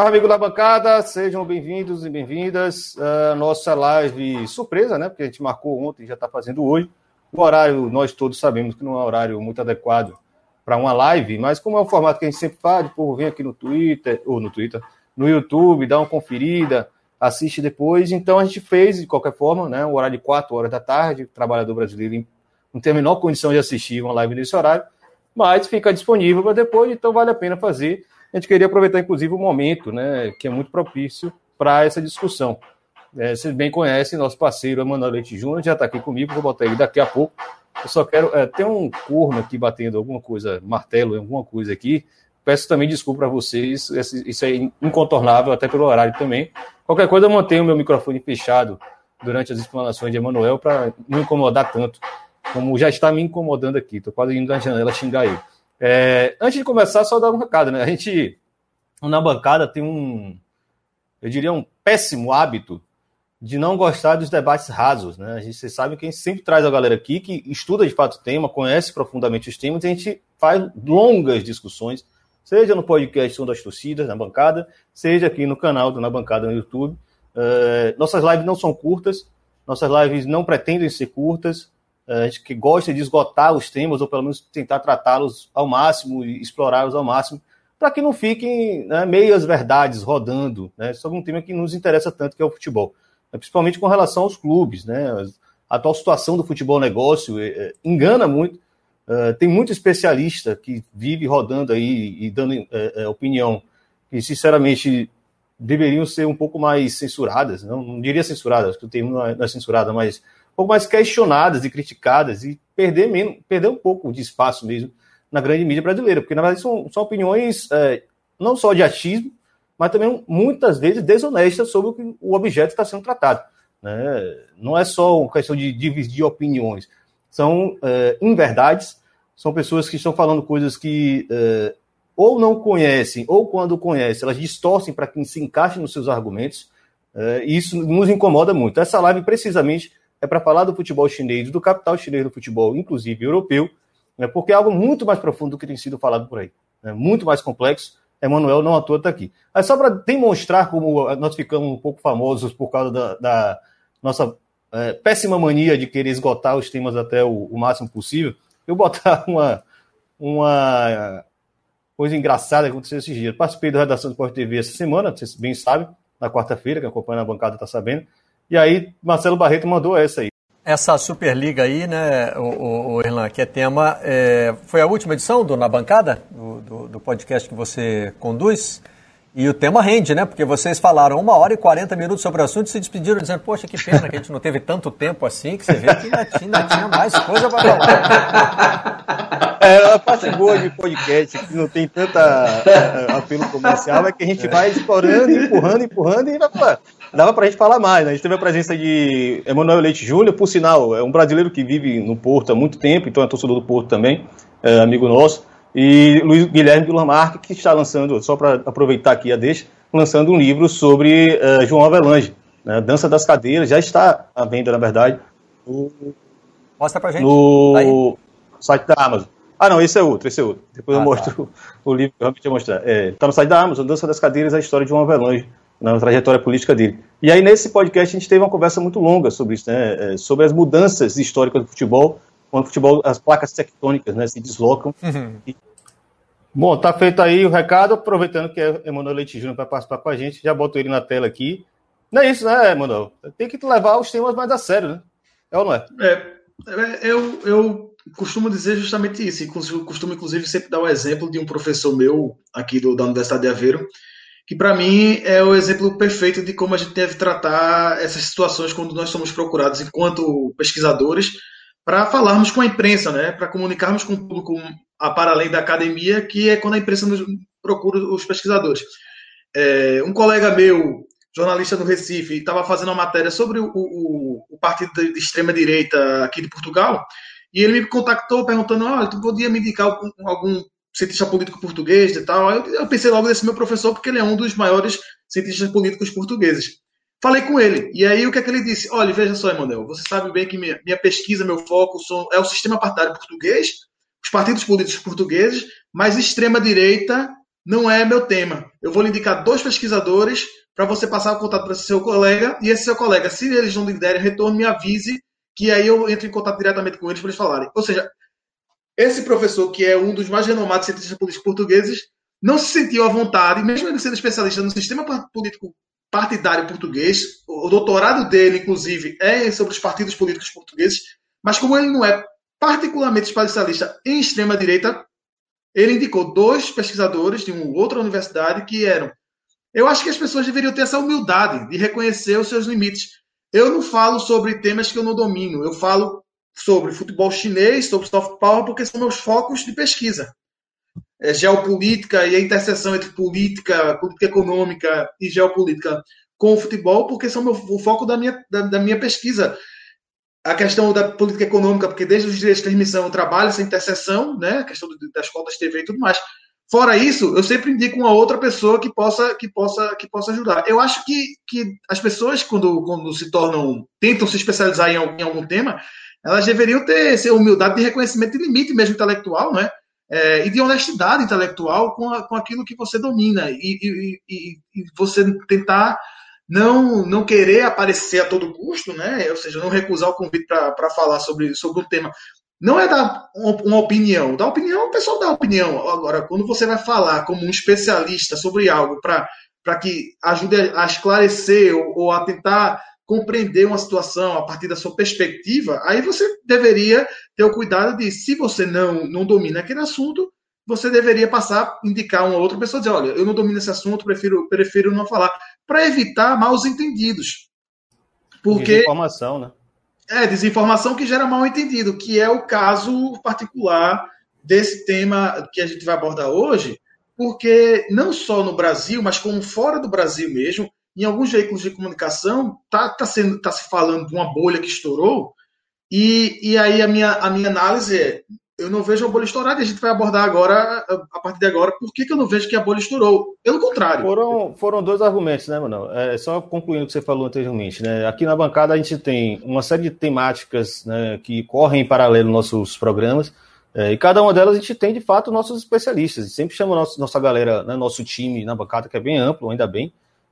Salve, amigo da bancada, sejam bem-vindos e bem-vindas à nossa live surpresa, né? Porque a gente marcou ontem e já está fazendo hoje. O horário, nós todos sabemos que não é um horário muito adequado para uma live, mas como é o formato que a gente sempre faz, o povo vem aqui no Twitter, ou no Twitter, no YouTube, dá uma conferida, assiste depois. Então a gente fez, de qualquer forma, né? Um horário de 4 horas da tarde, o trabalhador brasileiro não tem a menor condição de assistir uma live nesse horário, mas fica disponível para depois, então vale a pena fazer. A gente queria aproveitar, inclusive, o momento, né, que é muito propício para essa discussão. É, vocês bem conhecem nosso parceiro Emanuel Leite Júnior, já está aqui comigo, vou botar ele daqui a pouco. Eu só quero. É, tem um corno aqui batendo alguma coisa, martelo, alguma coisa aqui. Peço também desculpa para vocês, isso é incontornável, até pelo horário também. Qualquer coisa, eu mantenho o meu microfone fechado durante as explanações de Emanuel para não incomodar tanto, como já está me incomodando aqui. Estou quase indo na janela xingar ele. É, antes de começar, só dar um recado, né? A gente, na bancada, tem um, eu diria, um péssimo hábito de não gostar dos debates rasos, né? A gente, vocês sabem que a gente sempre traz a galera aqui que estuda de fato o tema, conhece profundamente os temas, e a gente faz longas discussões, seja no podcast Som das Torcidas, na bancada, seja aqui no canal do Na Bancada no YouTube. Uh, nossas lives não são curtas, nossas lives não pretendem ser curtas, a gente que gosta de esgotar os temas, ou pelo menos tentar tratá-los ao máximo e explorá-los ao máximo, para que não fiquem né, meias verdades rodando né, sobre um tema que nos interessa tanto, que é o futebol. É, principalmente com relação aos clubes. Né, a atual situação do futebol negócio é, é, engana muito. Tem muito especialista que vive rodando aí e dando é, opinião que, sinceramente, deveriam ser um pouco mais censuradas. Não, não diria censuradas, porque o termo não é, não é censurada, mas pouco mais questionadas e criticadas e perder, menos, perder um pouco de espaço mesmo na grande mídia brasileira, porque na verdade são, são opiniões é, não só de achismo, mas também muitas vezes desonestas sobre o que o objeto está sendo tratado. Né? Não é só uma questão de dividir opiniões, são é, inverdades, são pessoas que estão falando coisas que é, ou não conhecem, ou quando conhecem, elas distorcem para que se encaixe nos seus argumentos, é, e isso nos incomoda muito. Essa live, precisamente, é para falar do futebol chinês, do capital chinês do futebol, inclusive europeu, né, porque é algo muito mais profundo do que tem sido falado por aí. Né, muito mais complexo. Emanuel não à toa está aqui. Mas só para demonstrar como nós ficamos um pouco famosos por causa da, da nossa é, péssima mania de querer esgotar os temas até o, o máximo possível, eu botar uma, uma coisa engraçada que aconteceu esses dias. Participei da redação do Sport TV essa semana, vocês bem sabem, na quarta-feira, que acompanha a bancada está sabendo. E aí, Marcelo Barreto mandou essa aí. Essa Superliga aí, né, o, o, Erlan, que é tema, é, foi a última edição do Na Bancada, do, do, do, podcast que você conduz, e o tema rende, né, porque vocês falaram uma hora e 40 minutos sobre o assunto e se despediram dizendo, poxa, que pena que a gente não teve tanto tempo assim, que você vê que ainda, ainda tinha mais coisa para falar. É, a parte boa de podcast, que não tem tanta uh, apelo comercial, é que a gente vai explorando, empurrando, empurrando e dava para a gente falar mais. Né? A gente teve a presença de Emanuel Leite Júnior, por sinal, é um brasileiro que vive no Porto há muito tempo, então é torcedor do Porto também, é amigo nosso. E Luiz Guilherme de Lamarck, que está lançando, só para aproveitar aqui a deixa, lançando um livro sobre uh, João Avelange, né? Dança das Cadeiras, já está à venda, na verdade, no, Mostra pra gente. No Aí. site da Amazon. Ah, não, esse é outro, esse é outro. Depois ah, eu mostro tá. o livro que eu realmente ia mostrar. Está é, tá no site da Amazon, Dança das Cadeiras, a história de João Avelange, na trajetória política dele. E aí, nesse podcast, a gente teve uma conversa muito longa sobre isso, né? É, sobre as mudanças históricas do futebol, quando o futebol, as placas tectônicas né, se deslocam. Uhum. E... Bom, tá feito aí o recado, aproveitando que é Emanuel Leite Júnior para participar com a gente, já boto ele na tela aqui. Não é isso, né, Emanuel? Tem que levar os temas mais a sério, né? É ou não é? É, é eu, eu costumo dizer justamente isso, e costumo inclusive sempre dar o um exemplo de um professor meu aqui do, da Universidade de Aveiro, que para mim é o exemplo perfeito de como a gente deve tratar essas situações quando nós somos procurados enquanto pesquisadores para falarmos com a imprensa, né, para comunicarmos com o público a para além da academia, que é quando a imprensa procura os pesquisadores. É, um colega meu, jornalista do Recife, estava fazendo uma matéria sobre o, o, o partido de extrema direita aqui de Portugal, e ele me contactou perguntando: olha, tu podia me indicar algum, algum cientista político português e tal. Eu, eu, pensei logo nesse meu professor, porque ele é um dos maiores cientistas políticos portugueses. Falei com ele, e aí o que é que ele disse? Olha, veja só, Emanuel, você sabe bem que minha, minha pesquisa, meu foco são, é o sistema partidário português, os partidos políticos portugueses, mas extrema-direita não é meu tema. Eu vou lhe indicar dois pesquisadores para você passar o contato para seu colega, e esse seu colega, se eles não lhe derem retorno, me avise, que aí eu entro em contato diretamente com eles para eles falarem. Ou seja, esse professor, que é um dos mais renomados cientistas políticos portugueses, não se sentiu à vontade, mesmo ele sendo especialista no sistema político partidário português, o doutorado dele, inclusive, é sobre os partidos políticos portugueses, mas como ele não é particularmente especialista em extrema-direita, ele indicou dois pesquisadores de uma outra universidade que eram. Eu acho que as pessoas deveriam ter essa humildade de reconhecer os seus limites. Eu não falo sobre temas que eu não domino, eu falo sobre futebol chinês, sobre soft power, porque são meus focos de pesquisa. É, geopolítica e a interseção entre política, política econômica e geopolítica com o futebol, porque são meu, o foco da minha, da, da, minha pesquisa. A questão da política econômica, porque desde os direitos de transmissão eu trabalho essa interseção, né? a questão das cotas TV e tudo mais. Fora isso, eu sempre indico uma outra pessoa que possa, que possa, que possa ajudar. Eu acho que, que as pessoas, quando, quando se tornam, tentam se especializar em algum, em algum tema, elas deveriam ter essa humildade de reconhecimento de limite mesmo intelectual, né? É, e de honestidade intelectual com, a, com aquilo que você domina e, e, e, e, você tentar não não querer aparecer a todo custo, né? Ou seja, não recusar o convite para falar sobre, sobre um tema. Não é dar uma opinião. Dar opinião, o pessoal dá opinião. Agora, quando você vai falar como um especialista sobre algo para que ajude a esclarecer ou, ou a tentar compreender uma situação a partir da sua perspectiva, aí você deveria ter o cuidado de, se você não, não domina aquele assunto, você deveria passar, indicar uma outra pessoa, dizer, olha, eu não domino esse assunto, prefiro, prefiro não falar, para evitar maus entendidos. Porque, desinformação, né? É, desinformação que gera mal entendido, que é o caso particular desse tema que a gente vai abordar hoje, porque não só no Brasil, mas como fora do Brasil mesmo, em alguns veículos de comunicação está tá sendo tá se falando de uma bolha que estourou e, e aí a minha, a minha análise é eu não vejo a bolha estourar e a gente vai abordar agora, a partir de agora, por que, que eu não vejo que a bolha estourou. Pelo contrário. Foram, foram dois argumentos, né, Manuel? É, só concluindo o que você falou anteriormente, né? Aqui na bancada a gente tem uma série de temáticas né, que correm em paralelo nossos programas, é, e cada uma delas a gente tem, de fato, nossos especialistas. Sempre chama nosso, nossa galera, né, nosso time na bancada, que é bem amplo, ainda bem,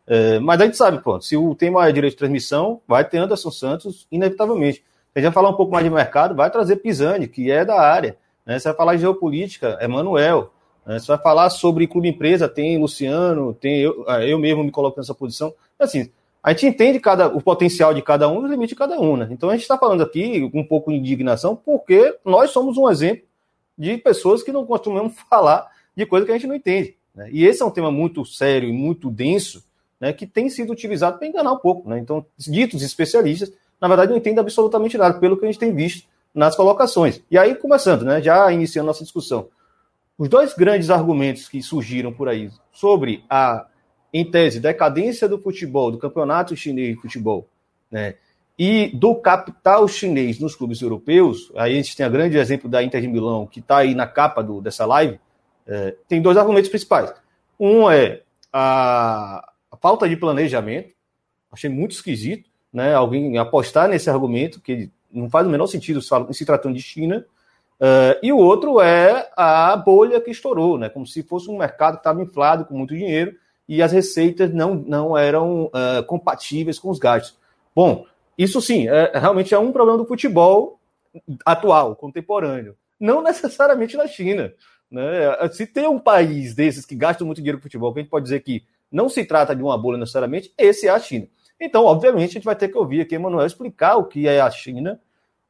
é, mas a gente sabe, pronto, se o tema é direito de transmissão, vai ter Anderson Santos, inevitavelmente. A gente vai falar um pouco mais de mercado, vai trazer Pisani, que é da área. Né? Você vai falar de geopolítica, é Manuel. Né? Você vai falar sobre clube empresa, tem Luciano, tem eu, ah, eu mesmo me coloco nessa posição. Assim, a gente entende cada, o potencial de cada um e o limite de cada um. Né? Então a gente está falando aqui com um pouco de indignação, porque nós somos um exemplo de pessoas que não costumamos falar de coisa que a gente não entende. Né? E esse é um tema muito sério e muito denso, né, que tem sido utilizado para enganar um pouco. Né? Então, ditos especialistas, na verdade, não entendem absolutamente nada, pelo que a gente tem visto nas colocações. E aí, começando, né, já iniciando nossa discussão, os dois grandes argumentos que surgiram por aí sobre a, em tese, decadência do futebol, do campeonato chinês de futebol, né, e do capital chinês nos clubes europeus, aí a gente tem o grande exemplo da Inter de Milão, que está aí na capa do, dessa live, é, tem dois argumentos principais. Um é a, a falta de planejamento, achei muito esquisito, né? Alguém apostar nesse argumento, que não faz o menor sentido se tratando de China. Uh, e o outro é a bolha que estourou, né? Como se fosse um mercado que estava inflado com muito dinheiro e as receitas não, não eram uh, compatíveis com os gastos. Bom, isso sim, é, realmente é um problema do futebol atual, contemporâneo. Não necessariamente na China. Né? Se tem um país desses que gasta muito dinheiro com futebol, que a gente pode dizer que não se trata de uma bolha necessariamente, esse é a China. Então, obviamente, a gente vai ter que ouvir aqui Emanuel explicar o que é a China,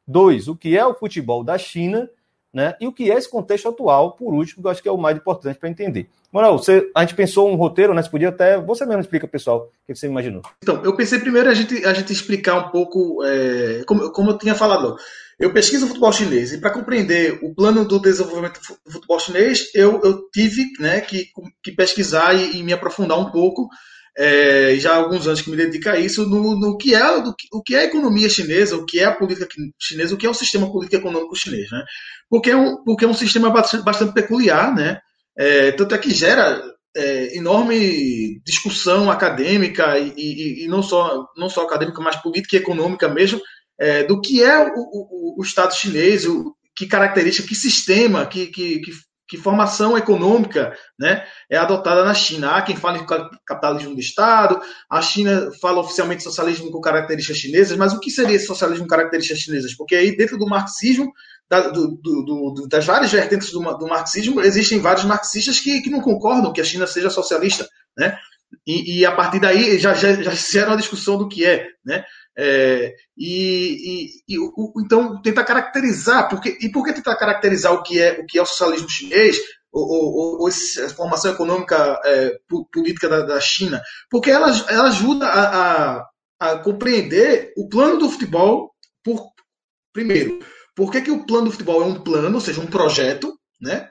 dois, o que é o futebol da China, né? E o que é esse contexto atual, por último, que eu acho que é o mais importante para entender. Manuel, você, a gente pensou um roteiro, né? Você podia até. Você mesmo explica, pessoal, o que você imaginou. Então, eu pensei primeiro a gente, a gente explicar um pouco, é, como, como eu tinha falado, eu pesquiso o futebol chinês e para compreender o plano do desenvolvimento do futebol chinês, eu, eu tive né, que, que pesquisar e, e me aprofundar um pouco, é, já há alguns anos que me dedico a isso, no, no que é do, o que é a economia chinesa, o que é a política chinesa, o que é o sistema político econômico chinês. Né? Porque, é um, porque é um sistema bastante, bastante peculiar, né? É, tanto é que gera é, enorme discussão acadêmica e, e, e, não, só, não só acadêmica, mas política e econômica mesmo, é, do que é o, o, o Estado chinês, o, que característica, que sistema, que, que, que, que formação econômica né, é adotada na China. Há quem fale em capitalismo de Estado, a China fala oficialmente socialismo com características chinesas, mas o que seria esse socialismo com características chinesas? Porque aí dentro do marxismo, da, do, do, das várias vertentes do, marxismo, existem vários marxistas que, que não concordam que a China seja socialista. Né? E, e a partir daí já, já, já fizeram a discussão do que é. Né? É, e, e, e o, então tentar caracterizar, porque, e por que tentar caracterizar o que é o que é o socialismo chinês ou, ou, ou a formação econômica é, política da, da, China? Porque ela, ela ajuda a, a, a, compreender o plano do futebol por primeiro. Por que, que o plano do futebol é um plano, ou seja, um projeto, né?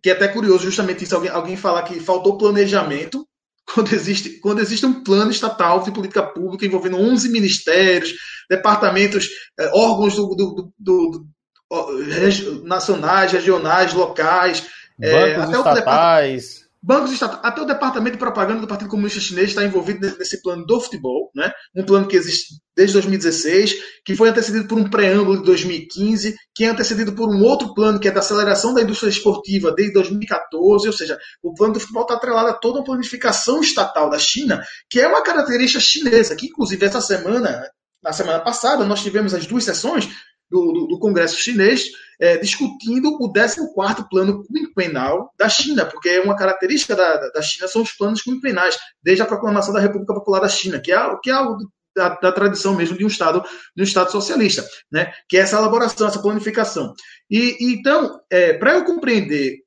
Que é até curioso justamente isso, alguém, alguém falar que faltou planejamento, quando existe, quando existe um plano estatal de política pública envolvendo 11 ministérios, departamentos, eh, órgãos do, do, do, do, nacionais, regionais, locais, bancos é, estatais. Bancos estatais, até o departamento de propaganda do Partido Comunista Chinês está envolvido nesse plano do futebol, né? um plano que existe desde 2016, que foi antecedido por um preâmbulo de 2015, que é antecedido por um outro plano que é da aceleração da indústria esportiva desde 2014, ou seja, o plano do futebol está atrelado a toda a planificação estatal da China, que é uma característica chinesa, que inclusive essa semana, na semana passada, nós tivemos as duas sessões do, do, do Congresso chinês é, discutindo o 14º plano quinquenal da China, porque uma característica da, da China são os planos quinquenais, desde a proclamação da República Popular da China, que é, que é algo da, da, tradição mesmo de um Estado, de um Estado socialista, né? que é essa elaboração, essa planificação. E, então, é, para eu compreender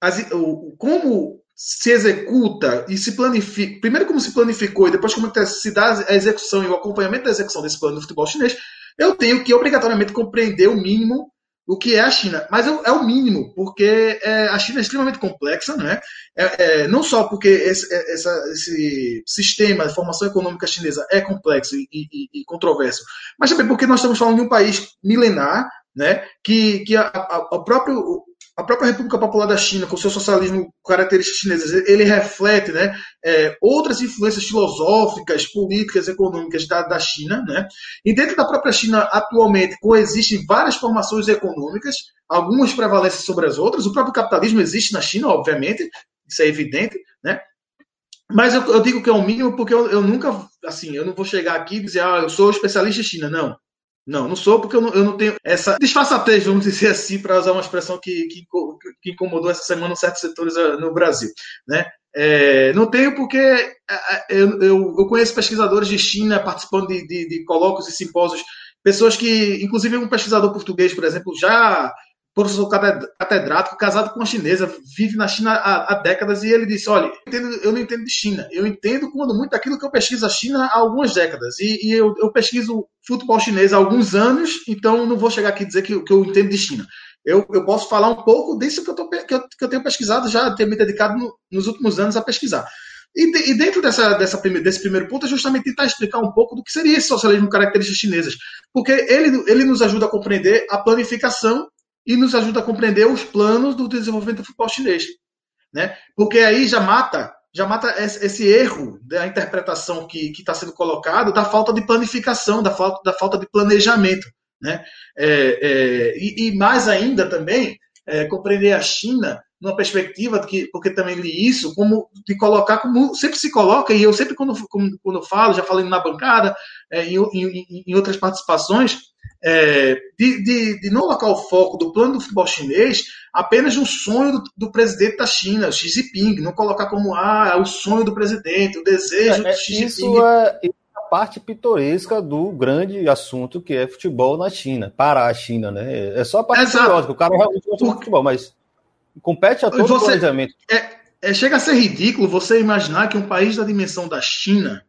as, o, como se executa e se planifica, primeiro como se planificou e depois como é se dá a execução e o acompanhamento da execução desse plano do futebol chinês, eu tenho que obrigatoriamente compreender o mínimo o que é a China. Mas é, o mínimo, porque é, a China é extremamente complexa, né? É, é, não só porque esse, é, essa, esse, sistema de formação econômica chinesa é complexo e, e, e, controverso, mas também porque nós estamos falando de um país milenar, né? Que, que a, a, a próprio a própria República Popular da China, com seu socialismo características chinesas, ele reflete né, é, outras influências filosóficas, políticas, econômicas da, da China. Né? E dentro da própria China, atualmente, coexistem várias formações econômicas, algumas prevalecem sobre as outras. O próprio capitalismo existe na China, obviamente, isso é evidente. Né? Mas eu, eu digo que é o mínimo porque eu, eu, nunca, assim, eu não vou chegar aqui e dizer, ah, eu sou especialista em China. Não. Não, não sou porque eu não, eu não tenho essa disfarçatez, vamos dizer assim, para usar uma expressão que, que, que, incomodou essa semana certos setores ah, no Brasil. Né? É, não tenho porque ah, ah, eu, eu, eu, conheço pesquisadores de China participando de, de, de colóquios e simpósios, pessoas que, inclusive um pesquisador português, por exemplo, já professor catedrático, casado com uma chinesa, vive na China há, há décadas, e ele disse: Olha, eu, entendo, eu, não entendo de China, eu entendo quando muito aquilo que eu pesquiso a China há algumas décadas, e, e eu, eu, pesquiso futebol chinês há alguns anos, então não vou chegar aqui dizer que, que eu entendo de China. Eu, eu, posso falar um pouco disso que eu, tô, que eu, que tenho pesquisado, já tenho me dedicado no, nos últimos anos a pesquisar. E, de, e dentro dessa, dessa, desse primeiro ponto é justamente tentar explicar um pouco do que seria esse socialismo características chinesas, porque ele, ele nos ajuda a compreender a planificação e nos ajuda a compreender os planos do desenvolvimento do futebol chinês. Né? Porque aí já mata já mata esse erro da interpretação que está sendo colocado da falta de planificação, da falta, da falta de planejamento. Né? É, é, e, e, mais ainda também é, compreender a China numa perspectiva que, porque também li isso, como de colocar como sempre se coloca, e eu sempre quando, quando falo, já falei na bancada, é, em, em, em outras participações, é, de, de, de, não colocar o foco do plano do futebol chinês apenas no sonho do, do, presidente da China, Xi Jinping, não colocar como ah, é o sonho do presidente, o desejo é, do Xi isso Jinping. É, a parte pitoresca do grande assunto que é futebol na China, para a China, né? É só a parte curiosa, o cara realmente gosta de futebol, mas compete a todo você, o planejamento. É, é, chega a ser ridículo você imaginar que um país da dimensão da China,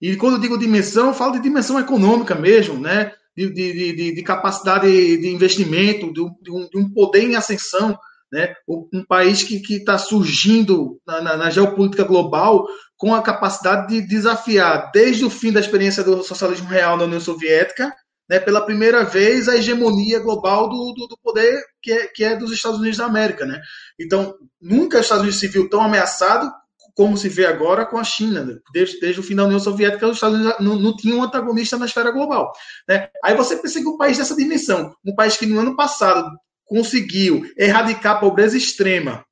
e quando eu digo dimensão, eu falo de dimensão econômica mesmo, né? de, de, de, de capacidade de investimento, de um, de um, poder em ascensão, né? um país que está surgindo na, na, na, geopolítica global com a capacidade de desafiar, desde o fim da experiência do socialismo real na União Soviética, né, pela primeira vez a hegemonia global do, do, do, poder que é, que é dos Estados Unidos da América. Né? Então, nunca os Estados Unidos se viu tão ameaçado como se vê agora com a China. Né? Desde, desde o fim da União Soviética, os Estados Unidos não, não tinham um antagonista na esfera global. Né? Aí você pensa que um país dessa dimensão, um país que no ano passado conseguiu erradicar a pobreza extrema,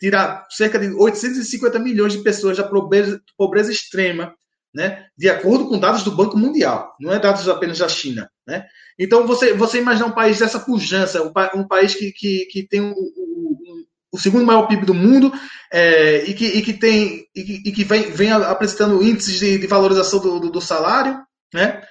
tirar cerca de 850 milhões de pessoas da pobreza, pobreza extrema, né, de acordo com dados do Banco Mundial, não é dados apenas da China. Né? Então, você, você imagina um país dessa pujança, um, um país que, que, que tem o, o, o, segundo maior PIB do mundo é, e, que, e que tem e que, e que vem, vem apresentando índices de, de valorização do, do, do, salário, né?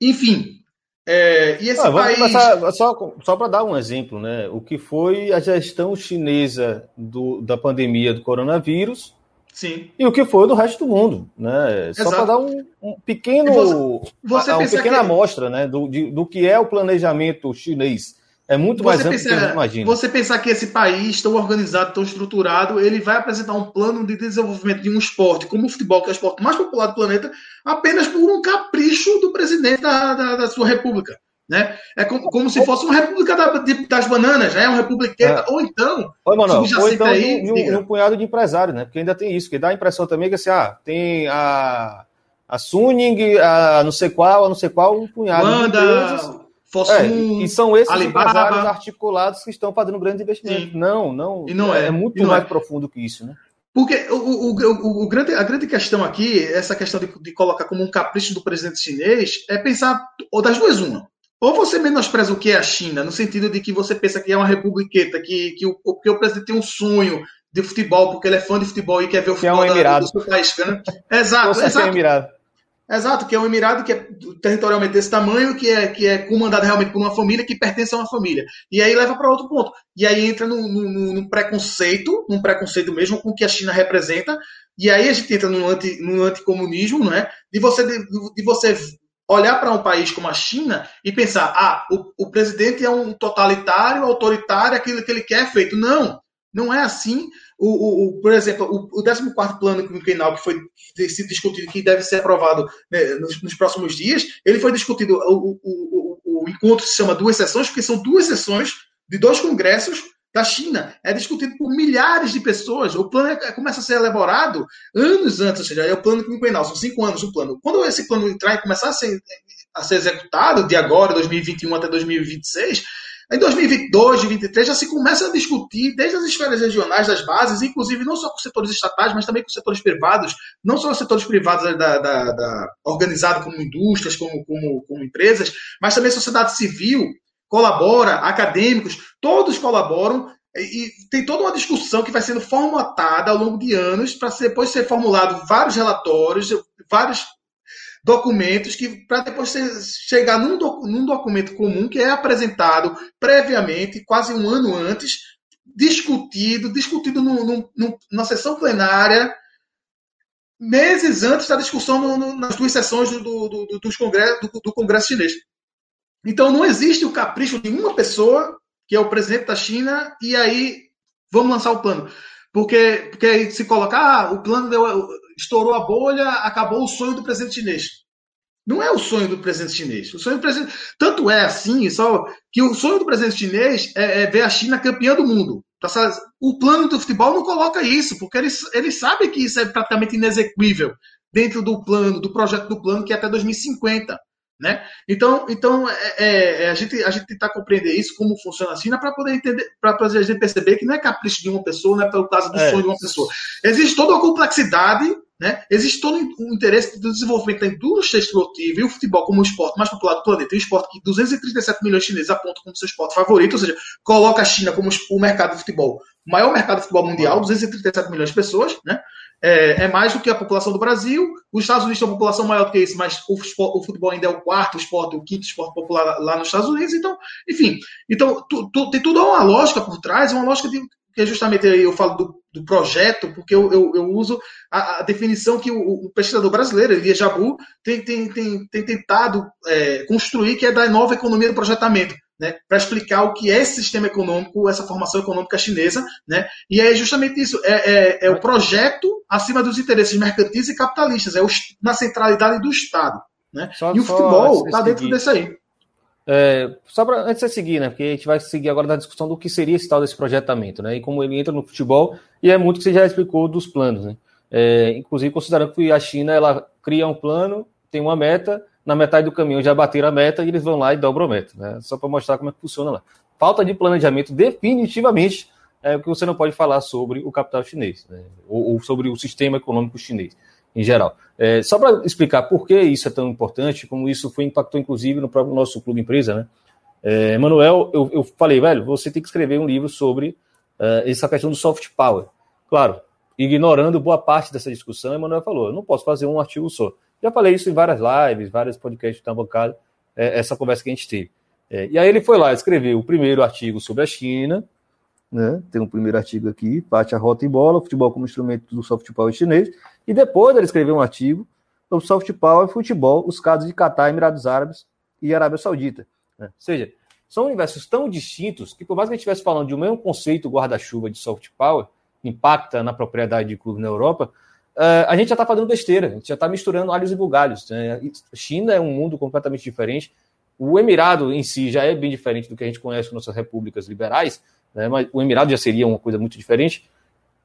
Enfim, é, e esse ah, país... Começar, só só para dar um exemplo, né? O que foi a gestão chinesa do, da pandemia do coronavírus Sim. E o que foi do resto do mundo, né? Exato. Só para dar um, um pequeno, você, você uma pequena que... amostra, né, do, de, do que é o planejamento chinês. É muito mais amplo do que a gente imagina. Você pensar que esse país tão organizado, tão estruturado, ele vai apresentar um plano de desenvolvimento de um esporte como o futebol, que é o esporte mais popular do planeta, apenas por um capricho do presidente da, da, da sua república. Né? É como, como se fosse uma república da, de, das bananas, né? uma república é. ou então. Oi, mano, ou então aí, de, um, de um punhado de empresário, né? Porque ainda tem isso, que dá a impressão também que assim, ah, tem a, a Suning, a não sei qual, a não sei qual, um punhado Wanda, de empresas. Fossum, é, e são esses Alibaba. empresários articulados que estão fazendo grandes investimentos. Sim. Não, não. E não é, é muito mais é. profundo que isso, né? Porque o, o, o, o, grande, a grande questão aqui, essa questão de, de, colocar como um capricho do presidente chinês, é pensar, ou das duas, uma. Ou você menospreza o que é a China, no sentido de que você pensa que é uma republiqueta, que, que, o, que o presidente tem um sonho de futebol, porque ele é fã de futebol e quer ver o futebol que é um emirado. do seu país. Né? Exato, exato. É um emirado. Exato, que é um emirado que é territorialmente desse tamanho, que é, que é comandado realmente por uma família que pertence a uma família. E aí leva para outro ponto. E aí entra num, num, num, preconceito, num preconceito mesmo com o que a China representa. E aí a gente entra num, anti, num anticomunismo, não é? De você, de, de você olhar para um país como a China e pensar, ah, o, o presidente é um totalitário, autoritário, aquilo que ele quer é feito. Não, não é assim. O, o, o por exemplo, o, o 14 plano quinquenal que foi se discutido, que deve ser aprovado né, nos, nos, próximos dias, ele foi discutido, o, o encontro se chama duas sessões, porque são duas sessões de dois congressos da China é discutido por milhares de pessoas. O plano é, começa a ser elaborado anos antes, ou seja, é o plano quinquenal, são cinco anos o plano. Quando esse plano entrar e começar a ser, a ser executado, de agora, 2021 até 2026, em 2022, 2023 já se começa a discutir desde as esferas regionais das bases, inclusive não só com setores estatais, mas também com setores privados, não só os setores privados da, da, da organizado como indústrias, como, como, como empresas, mas também sociedade civil, colabora, acadêmicos, todos colaboram e tem toda uma discussão que vai sendo formatada ao longo de anos para depois ser formulado vários relatórios, vários documentos que para depois chegar num, doc, num documento comum que é apresentado previamente, quase um ano antes, discutido, discutido no, no, no, na sessão plenária, meses antes da discussão nas duas sessões do, do, do, congresso, do Congresso Chinês. Então não existe o capricho de uma pessoa, que é o presidente da China, e aí vamos lançar o plano. Porque, porque aí se colocar, ah, o plano deu, estourou a bolha, acabou o sonho do presidente chinês. Não é o sonho do presidente chinês. O sonho do presidente... Tanto é assim, só que o sonho do presidente chinês é, é ver a China campeã do mundo. Tá o plano do futebol não coloca isso, porque eles, eles sabem que isso é praticamente inexequível dentro do plano, do projeto do plano, que é até 2050. Né? Então, então é, é, é, a, gente, a gente tentar compreender isso, como funciona a China, para poder entender, para a gente perceber que não é capricho de uma pessoa, não é pelo caso do é. sonho de uma pessoa. Existe toda uma complexidade, né? existe todo o interesse do desenvolvimento da indústria esportiva e o futebol como o esporte mais popular do planeta, e o esporte que 237 milhões de chineses apontam como seu esporte favorito, ou seja, coloca a China como o mercado de futebol, o maior mercado de futebol mundial, 237 milhões de pessoas, né? É, é, mais do que a população do Brasil. Os Estados Unidos têm uma população maior do que isso, mas o, o, futebol ainda é o quarto esporte, o quinto esporte popular lá nos Estados Unidos. Então, enfim, então tu, tu, tem toda uma lógica por trás, uma lógica de, que é justamente eu falo do, do projeto, porque eu, eu, eu uso a, a, definição que o, o, pesquisador brasileiro, Elia Jabu, tem, tem, tem, tem tentado é, construir, que é da nova economia do projetamento né, para explicar o que é esse sistema econômico, essa formação econômica chinesa, né, e é justamente isso, é, é, é o projeto acima dos interesses mercantis e capitalistas, é o, na centralidade do Estado, né, só, e o futebol está dentro desse aí. É, só para antes de seguir, né? Porque a gente vai seguir agora na discussão do que seria esse tal desse projetamento, né? E como ele entra no futebol, e é muito que você já explicou dos planos, né? É, inclusive considerando que a China ela cria um plano, tem uma meta, na metade do caminho já bateram a meta e eles vão lá e dobram a meta, né? Só para mostrar como é que funciona lá. falta de planejamento definitivamente é o que você não pode falar sobre o capital chinês, né? ou, ou, sobre o sistema econômico chinês em geral. É, só para explicar por que isso é tão importante, como isso foi impactou inclusive no próprio nosso clube empresa, né? É, Manuel, eu, eu falei, velho, você tem que escrever um livro sobre uh, essa questão do soft power. Claro, ignorando boa parte dessa discussão, Emanuel falou, eu não posso fazer um artigo só. Já falei isso em várias lives, vários podcasts da bancada, é, essa conversa que a gente teve. É, e aí ele foi lá, escreveu o primeiro artigo sobre a China, né? Tem um primeiro artigo aqui, parte a rota e bola, futebol como instrumento do soft power chinês, e depois ele escreveu um artigo sobre soft power e futebol, os casos de Catar, Emirados Árabes e Arábia Saudita. Né? Ou seja, são universos tão distintos que, por mais que a gente estivesse falando de um mesmo conceito guarda-chuva de soft power, impacta na propriedade de clube na Europa, uh, a gente já está fazendo besteira, a gente já está misturando alhos e bugalhos. Né? China é um mundo completamente diferente. O Emirado em si já é bem diferente do que a gente conhece com nossas repúblicas liberais, né? mas o Emirado já seria uma coisa muito diferente.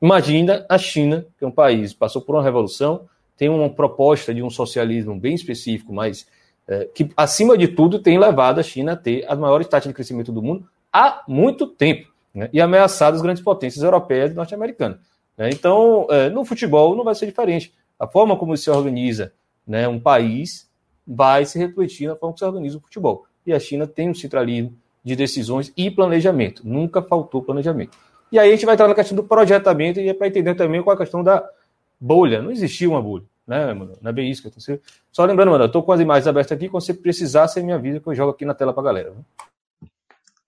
Imagina a China, que é um país passou por uma revolução, tem uma proposta de um socialismo bem específico, mas é, que, acima de tudo, tem levado a China a ter as maiores taxas de crescimento do mundo há muito tempo né, e ameaçado as grandes potências europeias e norte-americanas. Né? Então, é, no futebol não vai ser diferente. A forma como se organiza né, um país vai se refletir na forma como se organiza o futebol. E a China tem um centralismo de decisões e planejamento. Nunca faltou planejamento. E aí a gente vai entrar na questão do projetamento e é para entender também qual é a questão da bolha. Não existia uma bolha né, mano? Não é bem isso que eu tô Só lembrando, mano, eu tô com as imagens abertas aqui, quando você precisar, você me avisa que eu jogo aqui na tela pra galera. Né?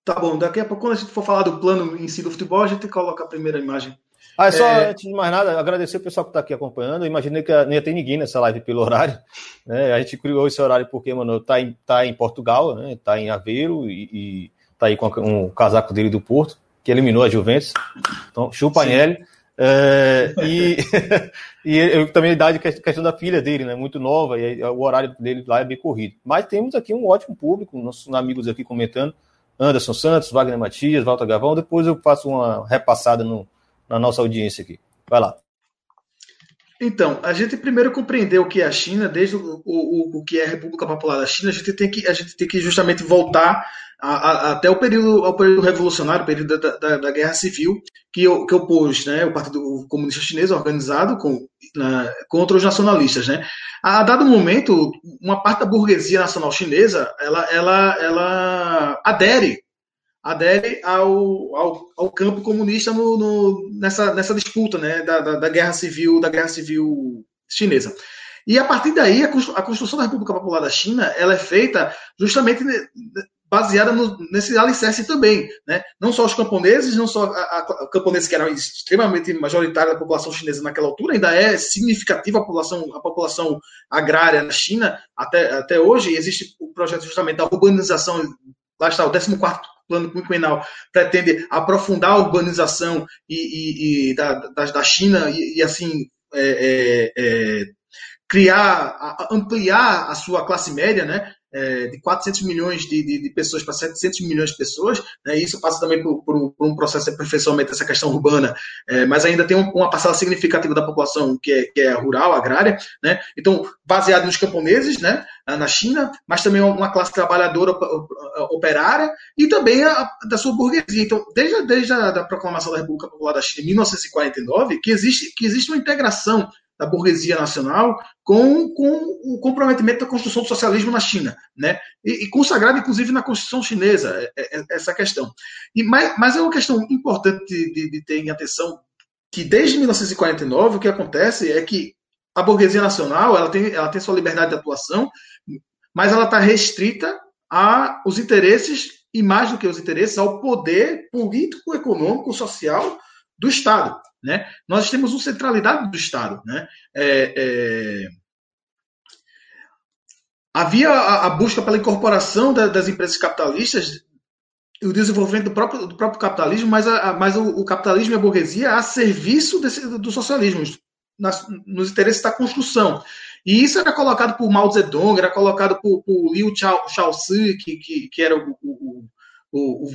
Tá bom, daqui a pouco, quando a gente for falar do plano em si do futebol, a gente coloca a primeira imagem. Ah, é só, é... antes de mais nada, agradecer o pessoal que está aqui acompanhando. Eu imaginei que não ia ter ninguém nessa live pelo horário. Né? A gente criou esse horário porque, mano, tá em, tá em Portugal, né? Tá em Aveiro e, e tá aí com um casaco dele do Porto, que eliminou a Juventus. Então, chupa Sim. É, e, e eu também a idade questão da filha dele, né? Muito nova, e o horário dele lá é bem corrido. Mas temos aqui um ótimo público, nossos amigos aqui comentando. Anderson Santos, Wagner Matias, Walter Gavão. Depois eu faço uma repassada no, na nossa audiência aqui. Vai lá. Então, a gente primeiro compreendeu o que é a China, desde o, o, o que é a República Popular da China, a gente tem que, a gente tem que justamente voltar a, a, até o período, ao período revolucionário, o período da, da, da Guerra Civil, que, que opôs né, o Partido Comunista Chinês organizado com, na, contra os nacionalistas. Né. A, dado momento, uma parte da burguesia nacional chinesa ela, ela, ela adere adere ao, ao, ao campo comunista no, no, nessa, nessa disputa né, da, da, da, guerra civil da guerra civil chinesa. E a partir daí, a construção da República Popular da China ela é feita justamente baseada no, nesse alicerce também, né? Não só os camponeses, não só a, a, camponeses que eram extremamente majoritária da população chinesa naquela altura, ainda é significativa a população, a população agrária na China até, até hoje. Existe o projeto justamente da urbanização, lá está o 14 plano quinquenal pretende aprofundar a urbanização e, e, e da, da, da, China e, e assim é, é, é, criar, ampliar a sua classe média, né? É, de 400 milhões de, de, de pessoas para 700 milhões de pessoas, né, isso passa também por, por, por, um processo de aperfeiçoamento dessa questão urbana, é, mas ainda tem um, uma parcela significativa da população que é, que é rural, agrária, né, então, baseado nos camponeses, né, na China, mas também uma classe trabalhadora operária e também a, da sua burguesia. Então, desde, desde a da proclamação da República Popular da China em 1949, que existe, que existe uma integração da burguesia nacional com, com o comprometimento da construção do socialismo na China, né? E, e consagrado, inclusive, na Constituição chinesa, é, é, é essa questão. E, mas, mas é uma questão importante de, de ter em atenção que desde 1949 o que acontece é que a burguesia nacional ela tem, ela tem sua liberdade de atuação, mas ela está restrita aos interesses e mais do que os interesses ao poder político, econômico, social do Estado. Né? Nós temos uma centralidade do Estado. Né? É, é... Havia a, a, busca pela incorporação da, das empresas capitalistas e o desenvolvimento do próprio, do próprio capitalismo, mas, a, mas o, o, capitalismo e a burguesia a serviço desse, do socialismo, nas, nos interesses da construção. E isso era colocado por Mao Zedong, era colocado por, por Liu Shaoxi, que, que, que era o, o, o, o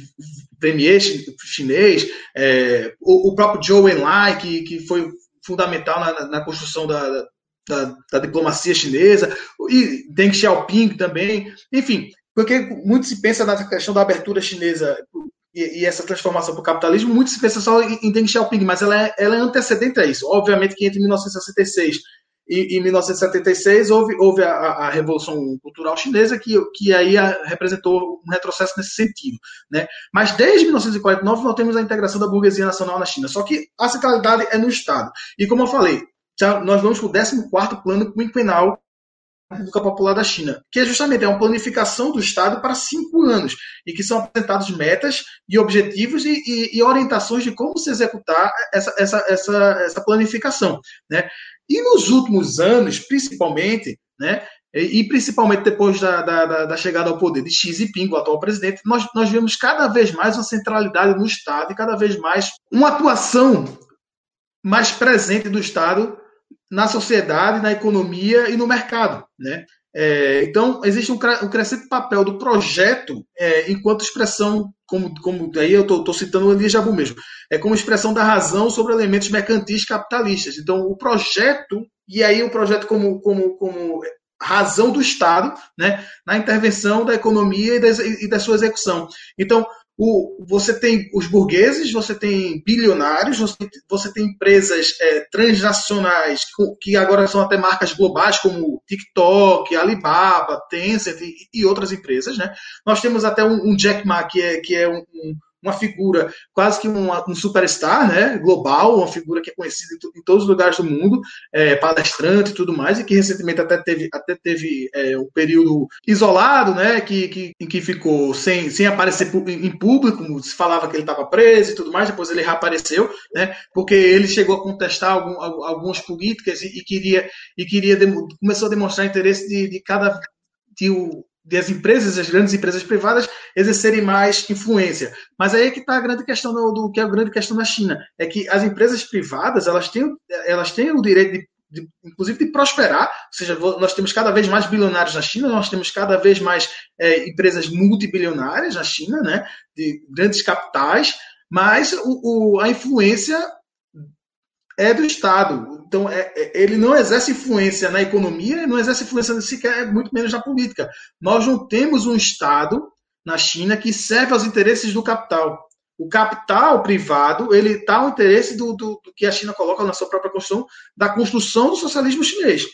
premier chinês, é, o, o, próprio Zhou Enlai, que, que foi fundamental na, na construção da, da, da, diplomacia chinesa, e Deng Xiaoping também, enfim, porque muito se pensa na questão da abertura chinesa e, e essa transformação para o capitalismo, muito se pensa só em, em Deng Xiaoping, mas ela é, ela é antecedente a isso. Obviamente que entre 1966 e em 1976 houve, houve a, a, Revolução Cultural Chinesa, que, que aí a, representou um retrocesso nesse sentido. Né? Mas desde 1949 nós temos a integração da burguesia nacional na China. Só que a centralidade é no Estado. E como eu falei, nós vamos para o 14 plano quinquenal República Popular da China, que é justamente é uma planificação do Estado para cinco anos, e que são apresentados metas e objetivos e, e, e orientações de como se executar essa, essa, essa, essa planificação. Né? E nos últimos anos, principalmente, né, e principalmente depois da, da, da, chegada ao poder de Xi Jinping, o atual presidente, nós, nós vemos cada vez mais uma centralidade no Estado e cada vez mais uma atuação mais presente do Estado na sociedade, na economia e no mercado. Né? É, então, existe um, um, crescente papel do projeto é, enquanto expressão, como, como aí eu estou citando o Elias Jabu mesmo, é como expressão da razão sobre elementos mercantis capitalistas. Então, o projeto, e aí o projeto como, como, como razão do Estado né, na intervenção da economia e da, e da sua execução. Então, o, você tem os burgueses, você tem bilionários, você, você tem empresas é, transnacionais que agora são até marcas globais, como TikTok, Alibaba, Tencent e, e outras empresas. Né? Nós temos até um, um Jack Ma, que é, que é um, um uma figura quase que um, um superstar, né, global, uma figura que é conhecida em, em todos os lugares do mundo, é, palestrante e tudo mais, e que recentemente até teve, até teve é, um período isolado, né, que, que, em que ficou sem, sem aparecer em público, se falava que ele estava preso e tudo mais, depois ele reapareceu, né, porque ele chegou a contestar algum, algumas políticas e, e queria, e queria começou a demonstrar interesse de, de cada de o, das empresas, as grandes empresas privadas, exercerem mais influência. Mas aí é que está a grande questão do, do, que é a grande questão na China, é que as empresas privadas elas têm, elas têm o direito de, de, inclusive de prosperar, ou seja, nós temos cada vez mais bilionários na China, nós temos cada vez mais é, empresas multibilionárias na China, né, de grandes capitais, mas o, o, a influência é do Estado. Então, é, é, ele não exerce influência na economia, não exerce influência sequer, muito menos na política. Nós não temos um Estado na China que serve aos interesses do capital. O capital privado, ele está ao interesse do, do, do, que a China coloca na sua própria construção, da construção do socialismo chinês.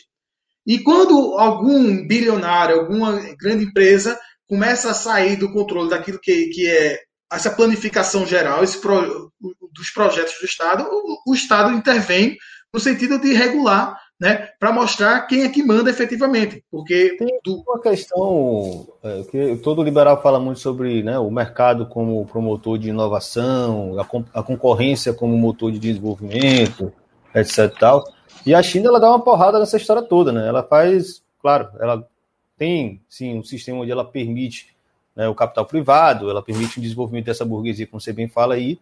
E quando algum bilionário, alguma grande empresa começa a sair do controle daquilo que, que é essa planificação geral pro, dos projetos do Estado, o, o Estado intervém no sentido de regular, né, para mostrar quem é que manda efetivamente, porque tem do... uma questão é, que todo liberal fala muito sobre, né, o mercado como promotor de inovação, a, a concorrência como motor de desenvolvimento, etc. Tal. E a China ela dá uma porrada nessa história toda, né? Ela faz, claro, ela tem sim um sistema onde ela permite né, o capital privado, ela permite o desenvolvimento dessa burguesia, como você bem fala aí,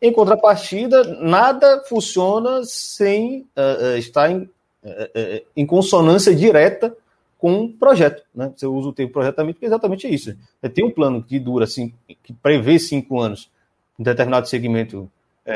em contrapartida, nada funciona sem uh, estar em, uh, em, consonância direta com um projeto. Né? Você usa o termo projetamente porque é exatamente isso. Você tem um plano que dura, assim, que prevê cinco anos em determinado segmento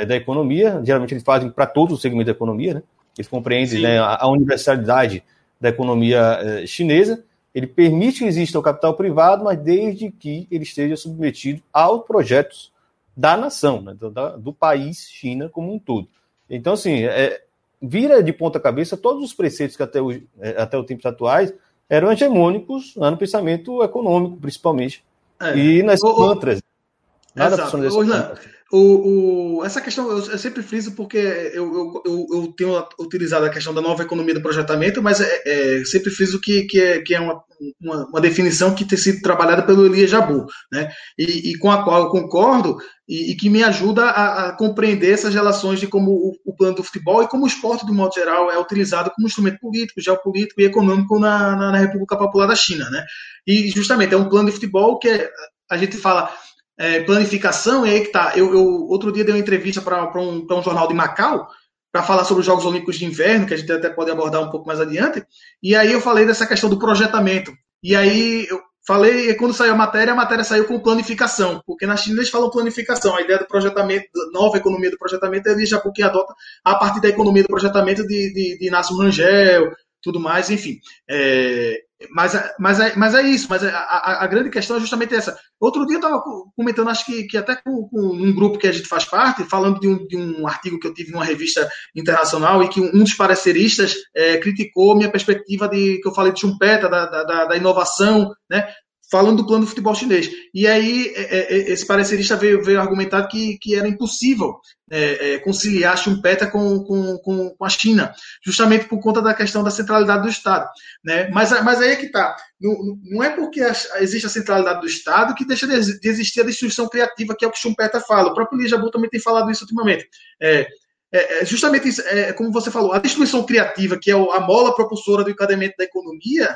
da economia, geralmente eles fazem para todos os segmentos da economia, né? eles compreendem né, a, a, universalidade da economia chinesa, ele permite que exista o capital privado, mas desde que ele esteja submetido aos projetos da nação, né, do, da, do, país China como um todo. Então, assim, é, vira de ponta cabeça todos os preceitos que até, o, é, até os tempos atuais eram hegemônicos no pensamento econômico, principalmente, é. e nas o, mantras. Nada funciona desse o, o, essa questão eu, eu, sempre friso porque eu, eu, eu, tenho utilizado a questão da nova economia do projetamento, mas é, é, sempre friso que, que é, que é uma, uma, uma, definição que tem sido trabalhada pelo Elias Jabu, né? E, e, com a qual eu concordo e, e que me ajuda a, a, compreender essas relações de como o, o, plano do futebol e como o esporte, do modo geral, é utilizado como instrumento político, geopolítico e econômico na, na, na República Popular da China, né? E justamente é um plano de futebol que é, a gente fala é, planificação, e aí que tá. Eu, eu outro dia dei uma entrevista para um, um jornal de Macau para falar sobre os Jogos Olímpicos de Inverno, que a gente até pode abordar um pouco mais adiante. E aí eu falei dessa questão do projetamento. E aí eu falei, e quando saiu a matéria, a matéria saiu com planificação, porque na China eles falam planificação. A ideia do projetamento, nova economia do projetamento, eles já porque adota a partir da economia do projetamento de, de, de Inácio Rangel, tudo mais, enfim. É, mas, mas, é, mas é isso, mas é, a, a, a, grande questão é justamente essa. Outro dia eu estava comentando, acho que, que até com, com, um grupo que a gente faz parte, falando de um, de um artigo que eu tive numa revista internacional e que um, dos pareceristas é, criticou minha perspectiva de que eu falei de Chumpeta, da, da, da inovação, né? Falando do plano do futebol chinês. E aí, é, é, é, esse parecerista veio, veio argumentar que, que era impossível é, é, conciliar Schumpeter com, com, com, com, a China, justamente por conta da questão da centralidade do Estado. Né? Mas, mas aí é que está. Não, não é porque existe a centralidade do Estado que deixa de, existir a destruição criativa, que é o que Schumpeter fala. O próprio Lijabu também tem falado isso ultimamente. É, é, justamente isso, é, como você falou, a destruição criativa, que é a mola propulsora do encadeamento da economia,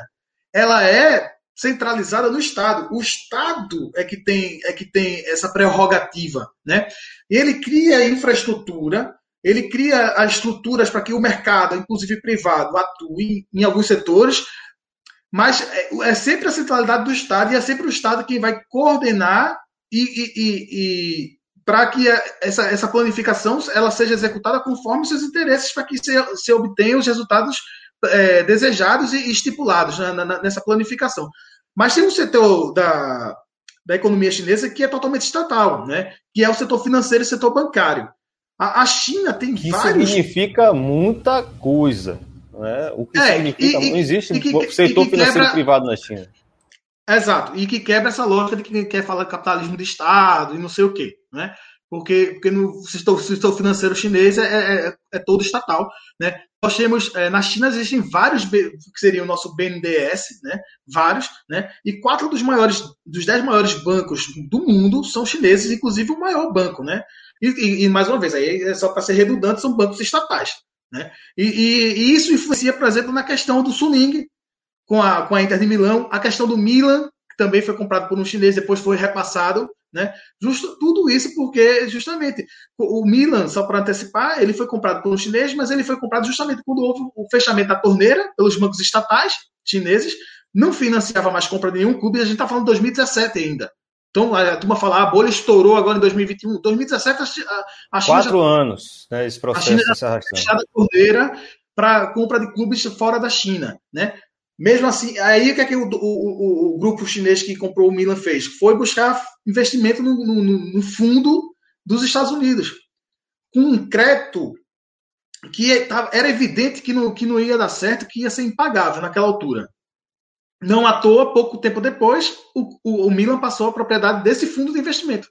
ela é centralizada no Estado. O Estado é que tem, é que tem essa prerrogativa. Né? Ele cria a infraestrutura, ele cria as estruturas para que o mercado, inclusive privado, atue em alguns setores, mas é, é sempre a centralidade do Estado e é sempre o Estado quem vai coordenar e, e, e, e para que essa, essa planificação ela seja executada conforme seus interesses, para que se, se obtenha os resultados é, desejados e estipulados né, na, nessa planificação. Mas tem um setor da, da economia chinesa que é totalmente estatal, né? que é o setor financeiro e o setor bancário. A, a China tem que vários. significa muita coisa. Né? O que é, significa. E, não existe e que, setor financeiro quebra... privado na China. Exato, e que quebra essa lógica de que quer falar capitalismo de Estado e não sei o quê. Né? Porque, porque no sistema, financeiro chinês é, é, é, todo estatal. Né? Nós temos, é, na China existem vários, que seriam o nosso BNDES, né? vários, né? e quatro dos maiores, dos dez maiores bancos do mundo são chineses, inclusive o maior banco. Né? E, e, e mais uma vez, aí é só para ser redundante, são bancos estatais. Né? E, e, isso influencia, por exemplo, na questão do Suning, com a, com a Inter de Milão, a questão do Milan, que também foi comprado por um chinês, depois foi repassado né? Justo, tudo isso porque, justamente, o Milan, só para antecipar, ele foi comprado por um chinês, mas ele foi comprado justamente quando houve o fechamento da torneira pelos bancos estatais chineses, não financiava mais compra de nenhum clube, e a gente está falando de 2017 ainda. Então, a turma fala, ah, a bolha estourou agora em 2021. 2017, a, a China. Quatro já, anos, né, esse processo a China já fechada a torneira para compra de clubes fora da China. Né? Mesmo assim, aí o que é que o, o, o, grupo chinês que comprou o Milan fez? Foi buscar investimento no, no, no fundo dos Estados Unidos, com um crédito que era evidente que não, que não ia dar certo, que ia ser impagável naquela altura. Não à toa, pouco tempo depois, o, o, o Milan passou a propriedade desse fundo de investimento.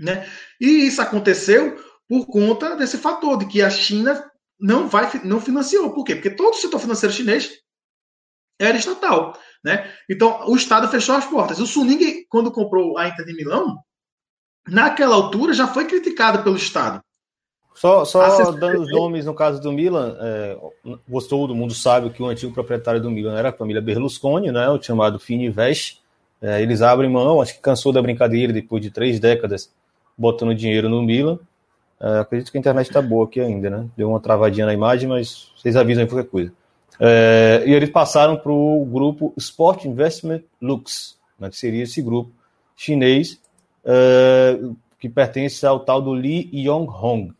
Né? E isso aconteceu por conta desse fator, de que a China não vai não financiou. Por quê? Porque todo o setor financeiro chinês era estatal. Né? Então, o Estado fechou as portas. O Suning, quando comprou a Inter de Milão, naquela altura já foi criticado pelo Estado. Só, só dando os nomes no caso do Milan, é, todo mundo sabe que o antigo proprietário do Milan era a família Berlusconi, né, o chamado Fininvest. É, eles abrem mão, acho que cansou da brincadeira depois de três décadas botando dinheiro no Milan. É, acredito que a internet está boa aqui ainda, né? Deu uma travadinha na imagem, mas vocês avisam aí qualquer coisa. É, e eles passaram para o grupo Sport Investment Lux, né, que seria esse grupo chinês é, que pertence ao tal do Li Yonghong.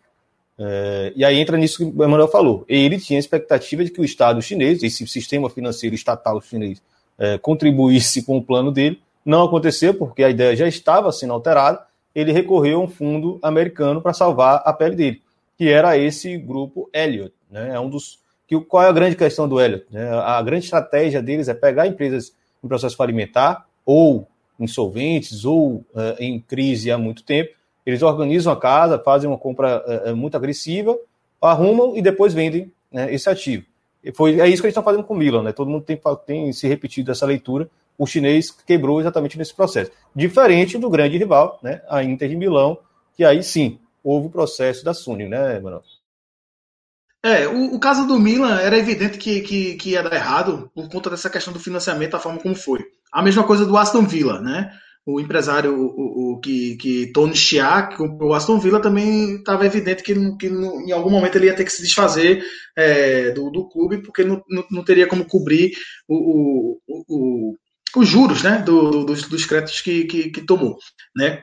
É, e aí entra nisso que o Emanuel falou. Ele tinha a expectativa de que o Estado chinês, esse sistema financeiro estatal chinês, é, contribuísse com o plano dele. Não aconteceu, porque a ideia já estava sendo alterada. Ele recorreu a um fundo americano para salvar a pele dele, que era esse grupo Elliott. Né? É um dos que qual é a grande questão do Elliott? Né? A grande estratégia deles é pegar empresas em processo falimentar ou insolventes ou uh, em crise há muito tempo. Eles organizam a casa, fazem uma compra uh, muito agressiva, arrumam e depois vendem né, esse ativo. E foi, é isso que eles estão fazendo com o Milan. Né? Todo mundo tem, tem se repetido essa leitura. O chinês quebrou exatamente nesse processo. Diferente do grande rival, né, a Inter de Milão, que aí sim houve o processo da Suni, né, Manuel? É, o, o, caso do Milan era evidente que, que, que, ia dar errado por conta dessa questão do financiamento, da forma como foi. A mesma coisa do Aston Villa, né? O empresário, o, o que, que Tony Chia, que comprou o Aston Villa, também estava evidente que, que em algum momento ele ia ter que se desfazer é, do, do clube, porque não, não, não, teria como cobrir o, o, os juros né, do, dos, dos créditos que, que, que tomou. Né?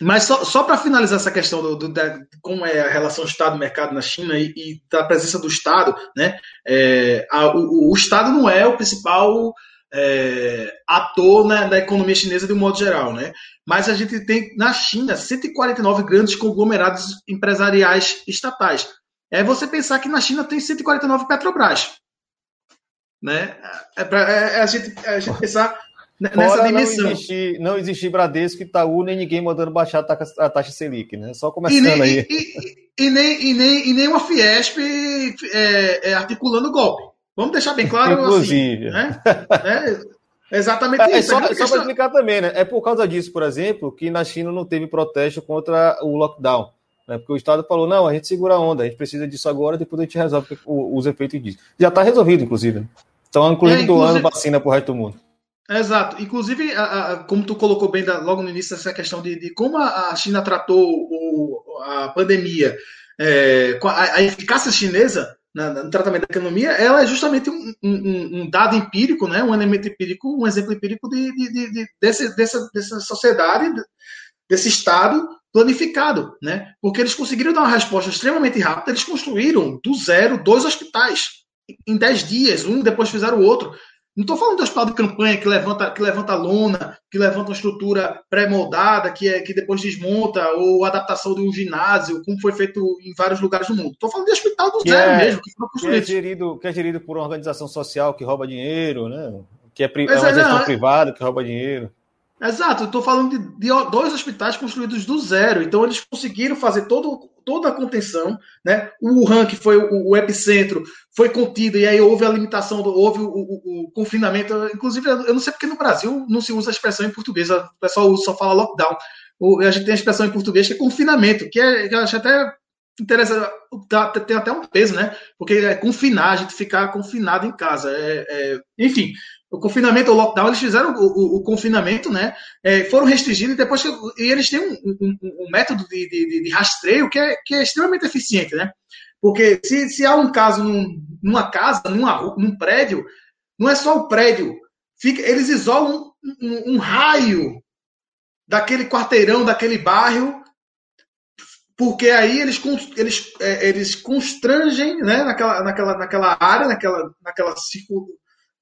Mas só, só para finalizar essa questão do, do da, como é a relação Estado-mercado na China e, e, da presença do Estado, né? É, a, o, o, Estado não é o principal é, ator né, da economia chinesa de um modo geral, né? Mas a gente tem na China 149 grandes conglomerados empresariais estatais. É você pensar que na China tem 149 Petrobras, né? É, pra, é, é a, gente, é a gente pensar nessa Fora. Não existir, não existir Bradesco, Itaú, nem ninguém mandando baixar a taxa, a taxa Selic, né? Só começando e nem, aí. E, e, e, nem, e, nem, e nem uma Fiesp é, é, articulando golpe. Vamos deixar bem claro assim, Inclusive. assim. Né? É, exatamente é, isso. Só, só para explicar também, né? É por causa disso, por exemplo, que na China não teve protesto contra o lockdown. Né? Porque o Estado falou, não, a gente segura a onda, a gente precisa disso agora, depois a gente resolve os efeitos disso. Já está resolvido, inclusive. Estão, inclusive, é, inclusive... doando vacina para o resto do mundo. Exato. Inclusive, a, a, como tu colocou bem da, logo no início, essa questão de, de como a, a, China tratou o, a pandemia, é, a, eficácia chinesa na, no tratamento da economia, ela é justamente um, um, um, dado empírico, né, um elemento empírico, um exemplo empírico de, de, de, de desse, dessa, dessa sociedade, desse Estado planificado, né? Porque eles conseguiram dar uma resposta extremamente rápida, eles construíram do zero dois hospitais em dez dias, um depois fizeram o outro. Não estou falando do hospital de campanha que levanta, que levanta lona, que levanta uma estrutura pré-moldada, que, é, que depois desmonta, ou adaptação de um ginásio, como foi feito em vários lugares do mundo. Estou falando de hospital do que zero é, mesmo, que Que é, gerido, que é gerido por uma organização social que rouba dinheiro, né? Que é, é uma gestão é, privada que rouba dinheiro. Exato, estou falando de, de, dois hospitais construídos do zero. Então, eles conseguiram fazer todo, toda a contenção. Né? O Wuhan, que foi o, o, epicentro, foi contido, e aí houve a limitação, houve o, o, o, confinamento. Inclusive, eu não sei porque no Brasil não se usa a expressão em português, o pessoal só fala lockdown. a gente tem a expressão em português que é confinamento, que, é, que eu acho até interessante, tem até um peso, né? Porque é confinar, a gente ficar confinado em casa. É, é, enfim, o confinamento, o lockdown, eles fizeram o, o, o confinamento, né? É, foram restringidos e depois que, e eles têm um, um, um método de, de, de, rastreio que é, que é extremamente eficiente, né? Porque se, se há um caso num, numa casa, numa, num prédio, não é só o prédio, fica, eles isolam um, um raio daquele quarteirão, daquele bairro, porque aí eles, eles, é, eles constrangem né, naquela, naquela, naquela área, naquela, naquela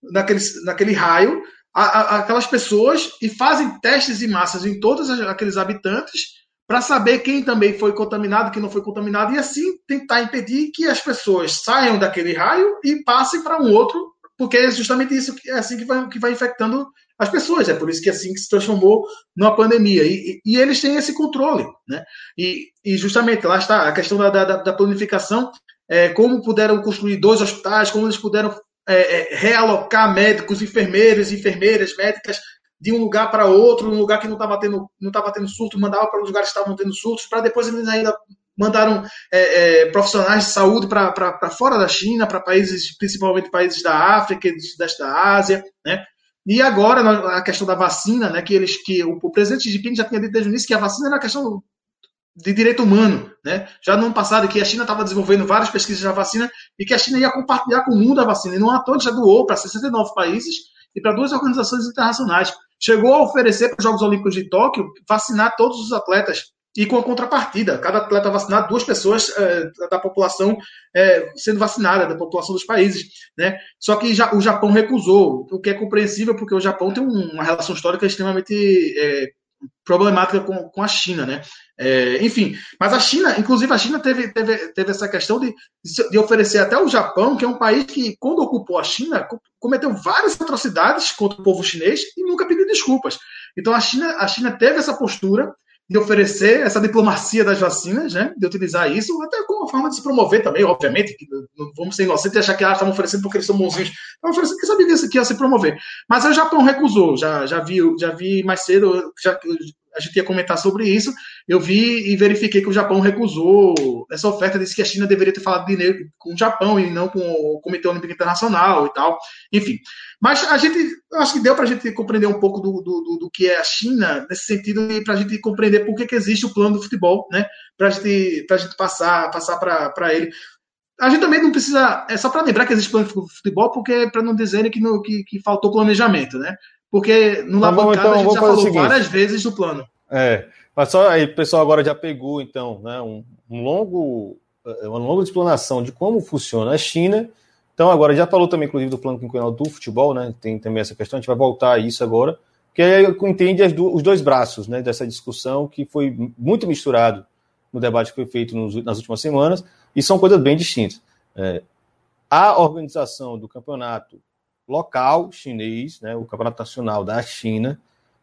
naquele, naquele raio, a, a, aquelas pessoas e fazem testes em massas em todos aqueles habitantes para saber quem também foi contaminado, quem não foi contaminado, e assim tentar impedir que as pessoas saiam daquele raio e passem para um outro, porque é justamente isso que é assim que vai, que vai infectando as pessoas. É por isso que é assim que se transformou numa pandemia. E, e, e eles têm esse controle. Né? E, e, justamente lá está a questão da, da, da planificação, é, como puderam construir dois hospitais, como eles puderam é, é, realocar médicos, enfermeiros, enfermeiras, médicas de um lugar para outro, um lugar que não estava tendo, não estava tendo surto, mandava para os lugares que estavam tendo surtos, para depois eles ainda mandaram é, é, profissionais de saúde para fora da China, para países, principalmente países da África e do Sudeste da Ásia, né? E agora a questão da vacina, né? Que eles, que o, o presidente Xi Jinping já tinha dito desde o início que a vacina era uma questão de direito humano. Né? Já no ano passado, que a China estava desenvolvendo várias pesquisas da vacina e que a China ia compartilhar com o mundo a vacina. E não à toa já doou para 69 países e para duas organizações internacionais. Chegou a oferecer para os Jogos Olímpicos de Tóquio vacinar todos os atletas e com a contrapartida. Cada atleta vacinado, duas pessoas é, da população é, sendo vacinada, da população dos países. Né? Só que já, o Japão recusou, o que é compreensível, porque o Japão tem uma relação histórica extremamente é, problemática com, com a China, né? É, enfim, mas a China, inclusive a China teve, teve, teve essa questão de, de oferecer até o Japão, que é um país que, quando ocupou a China, cometeu várias atrocidades contra o povo chinês e nunca pediu desculpas. Então a China, a China teve essa postura de oferecer essa diplomacia das vacinas, né, de utilizar isso, até como uma forma de se promover também, obviamente, não vamos ser inocentes e achar que ah, estavam oferecendo porque eles são bonzinhos, estavam oferecendo porque sabia que ia se promover. Mas o Japão recusou, já, já, vi, já vi mais cedo, já, a gente ia comentar sobre isso. Eu vi e verifiquei que o Japão recusou essa oferta, disse que a China deveria ter falado dinheiro com o Japão e não com o Comitê Olímpico Internacional e tal. Enfim. Mas a gente, acho que deu para a gente compreender um pouco do, do, do, que é a China, nesse sentido, e para a gente compreender por que, que existe o plano do futebol, né? Para gente, a gente passar, para ele. A gente também não precisa. É só para lembrar que existe plano de futebol, porque para não dizerem que, que, que faltou planejamento, né? Porque no tá Labancada então, a gente já falou várias vezes do plano. É, mas só aí o pessoal agora já pegou, então, né, um, um longo, é, uma longa explanação de como funciona a China. Então, agora já falou também, inclusive, do plano quinquenal do futebol, né? Tem também essa questão, a gente vai voltar a isso agora, que aí entende os dois braços né, dessa discussão que foi muito misturado no debate que foi feito nos, nas últimas semanas, e são coisas bem distintas. É, a organização do campeonato local chinês, né, o campeonato nacional da China,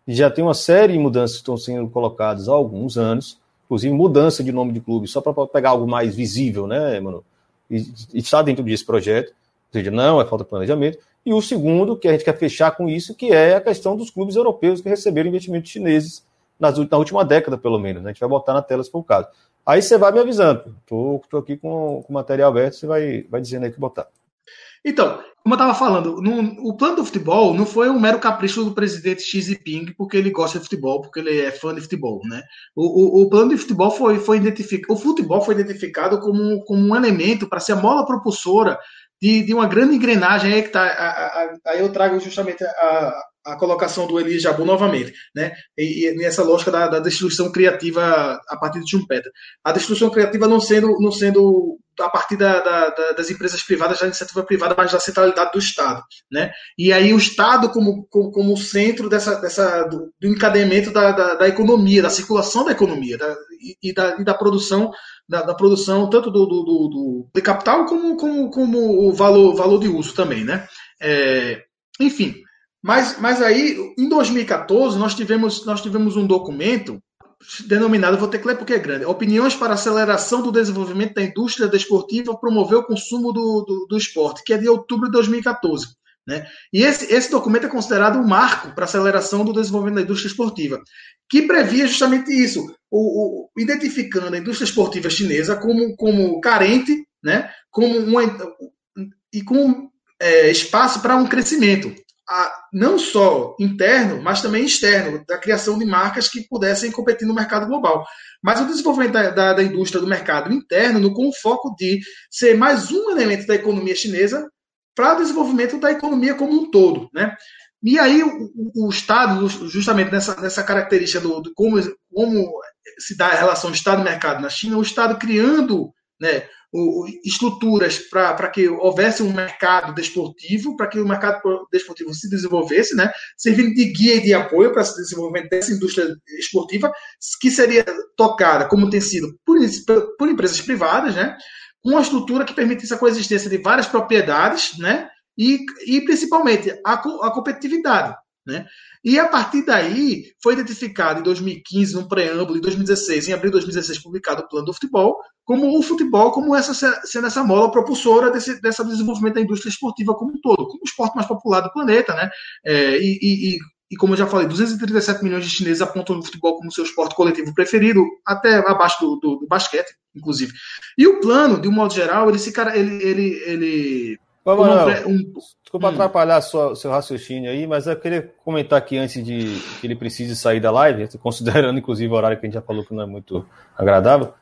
já tem uma série de mudanças que estão sendo colocadas há alguns anos, inclusive mudança de nome de clube, só para pegar algo mais visível, né, mano? E, e está dentro desse projeto, ou seja, não é falta de planejamento. E o segundo, que a gente quer fechar com isso, que é a questão dos clubes europeus que receberam investimentos chineses nas, na última década, pelo menos. Né? A gente vai botar na tela se for o caso. Aí você vai me avisando. Estou aqui com, o material aberto, você vai, vai dizendo aí que botar. Então, como eu estava falando, no, o plano do futebol não foi um mero capricho do presidente Xi Jinping porque ele gosta de futebol, porque ele é fã de futebol, né? O, o, o plano de futebol foi, foi identificado, o futebol foi identificado como, como um elemento para ser a mola propulsora de, de uma grande engrenagem aí que tá. Aí eu trago justamente a, a colocação do Eli Jabu novamente, né? E, e nessa lógica da, da, destruição criativa a partir de Schumpeter. A destruição criativa não sendo, não sendo a partir da, da, das empresas privadas, da iniciativa privada, mas da centralidade do Estado, né? E aí o Estado como, como, como centro dessa, dessa, do, do encadeamento da, da, da, economia, da circulação da economia da, e, e, da, e da produção da, da, produção tanto do, do, do, do, capital como, como, como o valor, valor de uso também, né? É, enfim, mas, mas aí, em 2014, nós tivemos, nós tivemos um documento denominado, vou ter que ler porque é grande, Opiniões para Aceleração do Desenvolvimento da Indústria Desportiva promover o consumo do, do, do esporte, que é de outubro de 2014. Né? E esse, esse documento é considerado um marco para a aceleração do desenvolvimento da indústria esportiva, que previa justamente isso, o, o, identificando a indústria esportiva chinesa como, como carente, né? como uma, e com é, espaço para um crescimento a, não só interno, mas também externo, da criação de marcas que pudessem competir no mercado global. Mas o desenvolvimento da, da, da indústria do mercado interno, no, com o foco de ser mais um elemento da economia chinesa para o desenvolvimento da economia como um todo. Né? E aí o, o Estado, justamente nessa, nessa característica do, do como, como se dá a relação Estado-mercado na China, o Estado criando né, estruturas para que houvesse um mercado desportivo, para que o mercado desportivo se desenvolvesse, né, servindo de guia e de apoio para esse desenvolvimento dessa indústria esportiva, que seria tocada, como tem sido, por, por empresas privadas, né, uma estrutura que permitisse a coexistência de várias propriedades, né, e, e principalmente a, a competitividade. Né? E a partir daí foi identificado em 2015, no preâmbulo, em 2016, em abril de 2016, publicado o Plano do Futebol, como o futebol, como essa sendo essa mola propulsora desse, desse desenvolvimento da indústria esportiva como um todo, como o esporte mais popular do planeta, né? É, e, e, e, como eu já falei, 237 milhões de chineses apontam o futebol como seu esporte coletivo preferido, até abaixo do, do, do basquete, inclusive. E o plano, de um modo geral, ele se ele, ele, ele Ô, Manuel, um... Desculpa hum. atrapalhar sua, seu raciocínio aí, mas eu queria comentar aqui antes de que ele precise sair da live, considerando inclusive o horário que a gente já falou que não é muito agradável.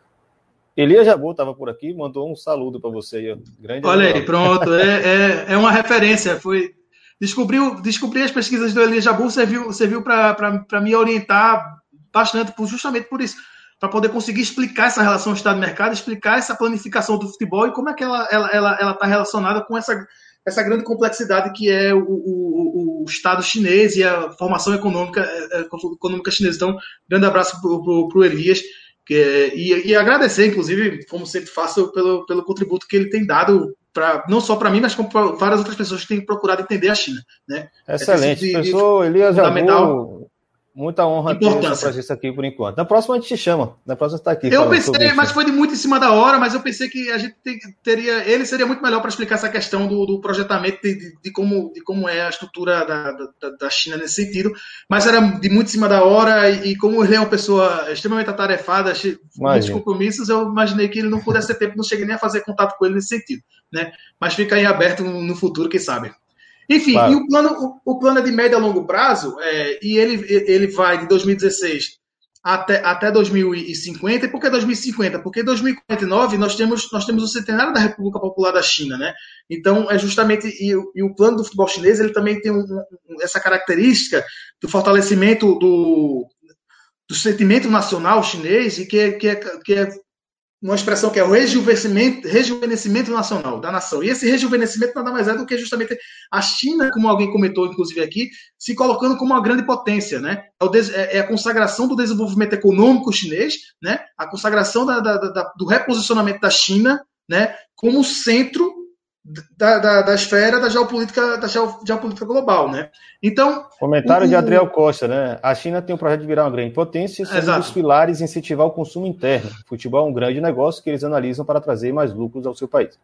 Elias Jabu estava por aqui, mandou um saludo para você aí. Grande Olha aí, pronto. É, é, é, uma referência. Foi descobriu, descobri as pesquisas do Elias Jabu, serviu, serviu para me orientar bastante, justamente por isso para poder conseguir explicar essa relação Estado-mercado, explicar essa planificação do futebol e como é que ela está ela, ela, ela tá relacionada com essa, essa grande complexidade que é o, o, o, Estado chinês e a formação econômica, é, é, econômica chinesa. Então, grande abraço para o Elias. Que, e, e, agradecer, inclusive, como sempre faço, pelo, pelo contributo que ele tem dado, pra, não só para mim, mas para várias outras pessoas que têm procurado entender a China. Né? Excelente. É Professor Elias Jabu, Muita honra ter presença aqui por enquanto. Na próxima a gente te chama. Na próxima você está aqui. Eu pensei, mas foi de muito em cima da hora, mas eu pensei que a gente teria. Ele seria muito melhor para explicar essa questão do, do projetamento de, de, como, de como é a estrutura da, da, da, China nesse sentido. Mas era de muito em cima da hora, e, como ele é uma pessoa extremamente atarefada, muitos compromissos, eu imaginei que ele não pudesse ter tempo, não cheguei nem a fazer contato com ele nesse sentido. Né? Mas fica aí aberto no futuro, quem sabe. Enfim, claro. e o plano, o, o, plano é de médio a longo prazo, é, e ele, ele vai de 2016 até, até 2050. E por que 2050? Porque em 2049 nós temos, nós temos o centenário da República Popular da China, né? Então, é justamente. E, e o plano do futebol chinês ele também tem um, um, essa característica do fortalecimento do, do sentimento nacional chinês e que, é, que, é, que é uma expressão que é o rejuvenescimento, rejuvenescimento nacional da nação. E esse rejuvenescimento nada mais é do que justamente a China, como alguém comentou, inclusive aqui, se colocando como uma grande potência, né? É, é, é a consagração do desenvolvimento econômico chinês, né? A consagração da, da, da, do reposicionamento da China, né? Como centro da, da, da, esfera da geopolítica, da geopolítica global, né? Então. Comentário o... de Adriel Costa, né? A China tem um projeto de virar uma grande potência, sendo um dos pilares incentivar o consumo interno. O futebol é um grande negócio que eles analisam para trazer mais lucros ao seu país.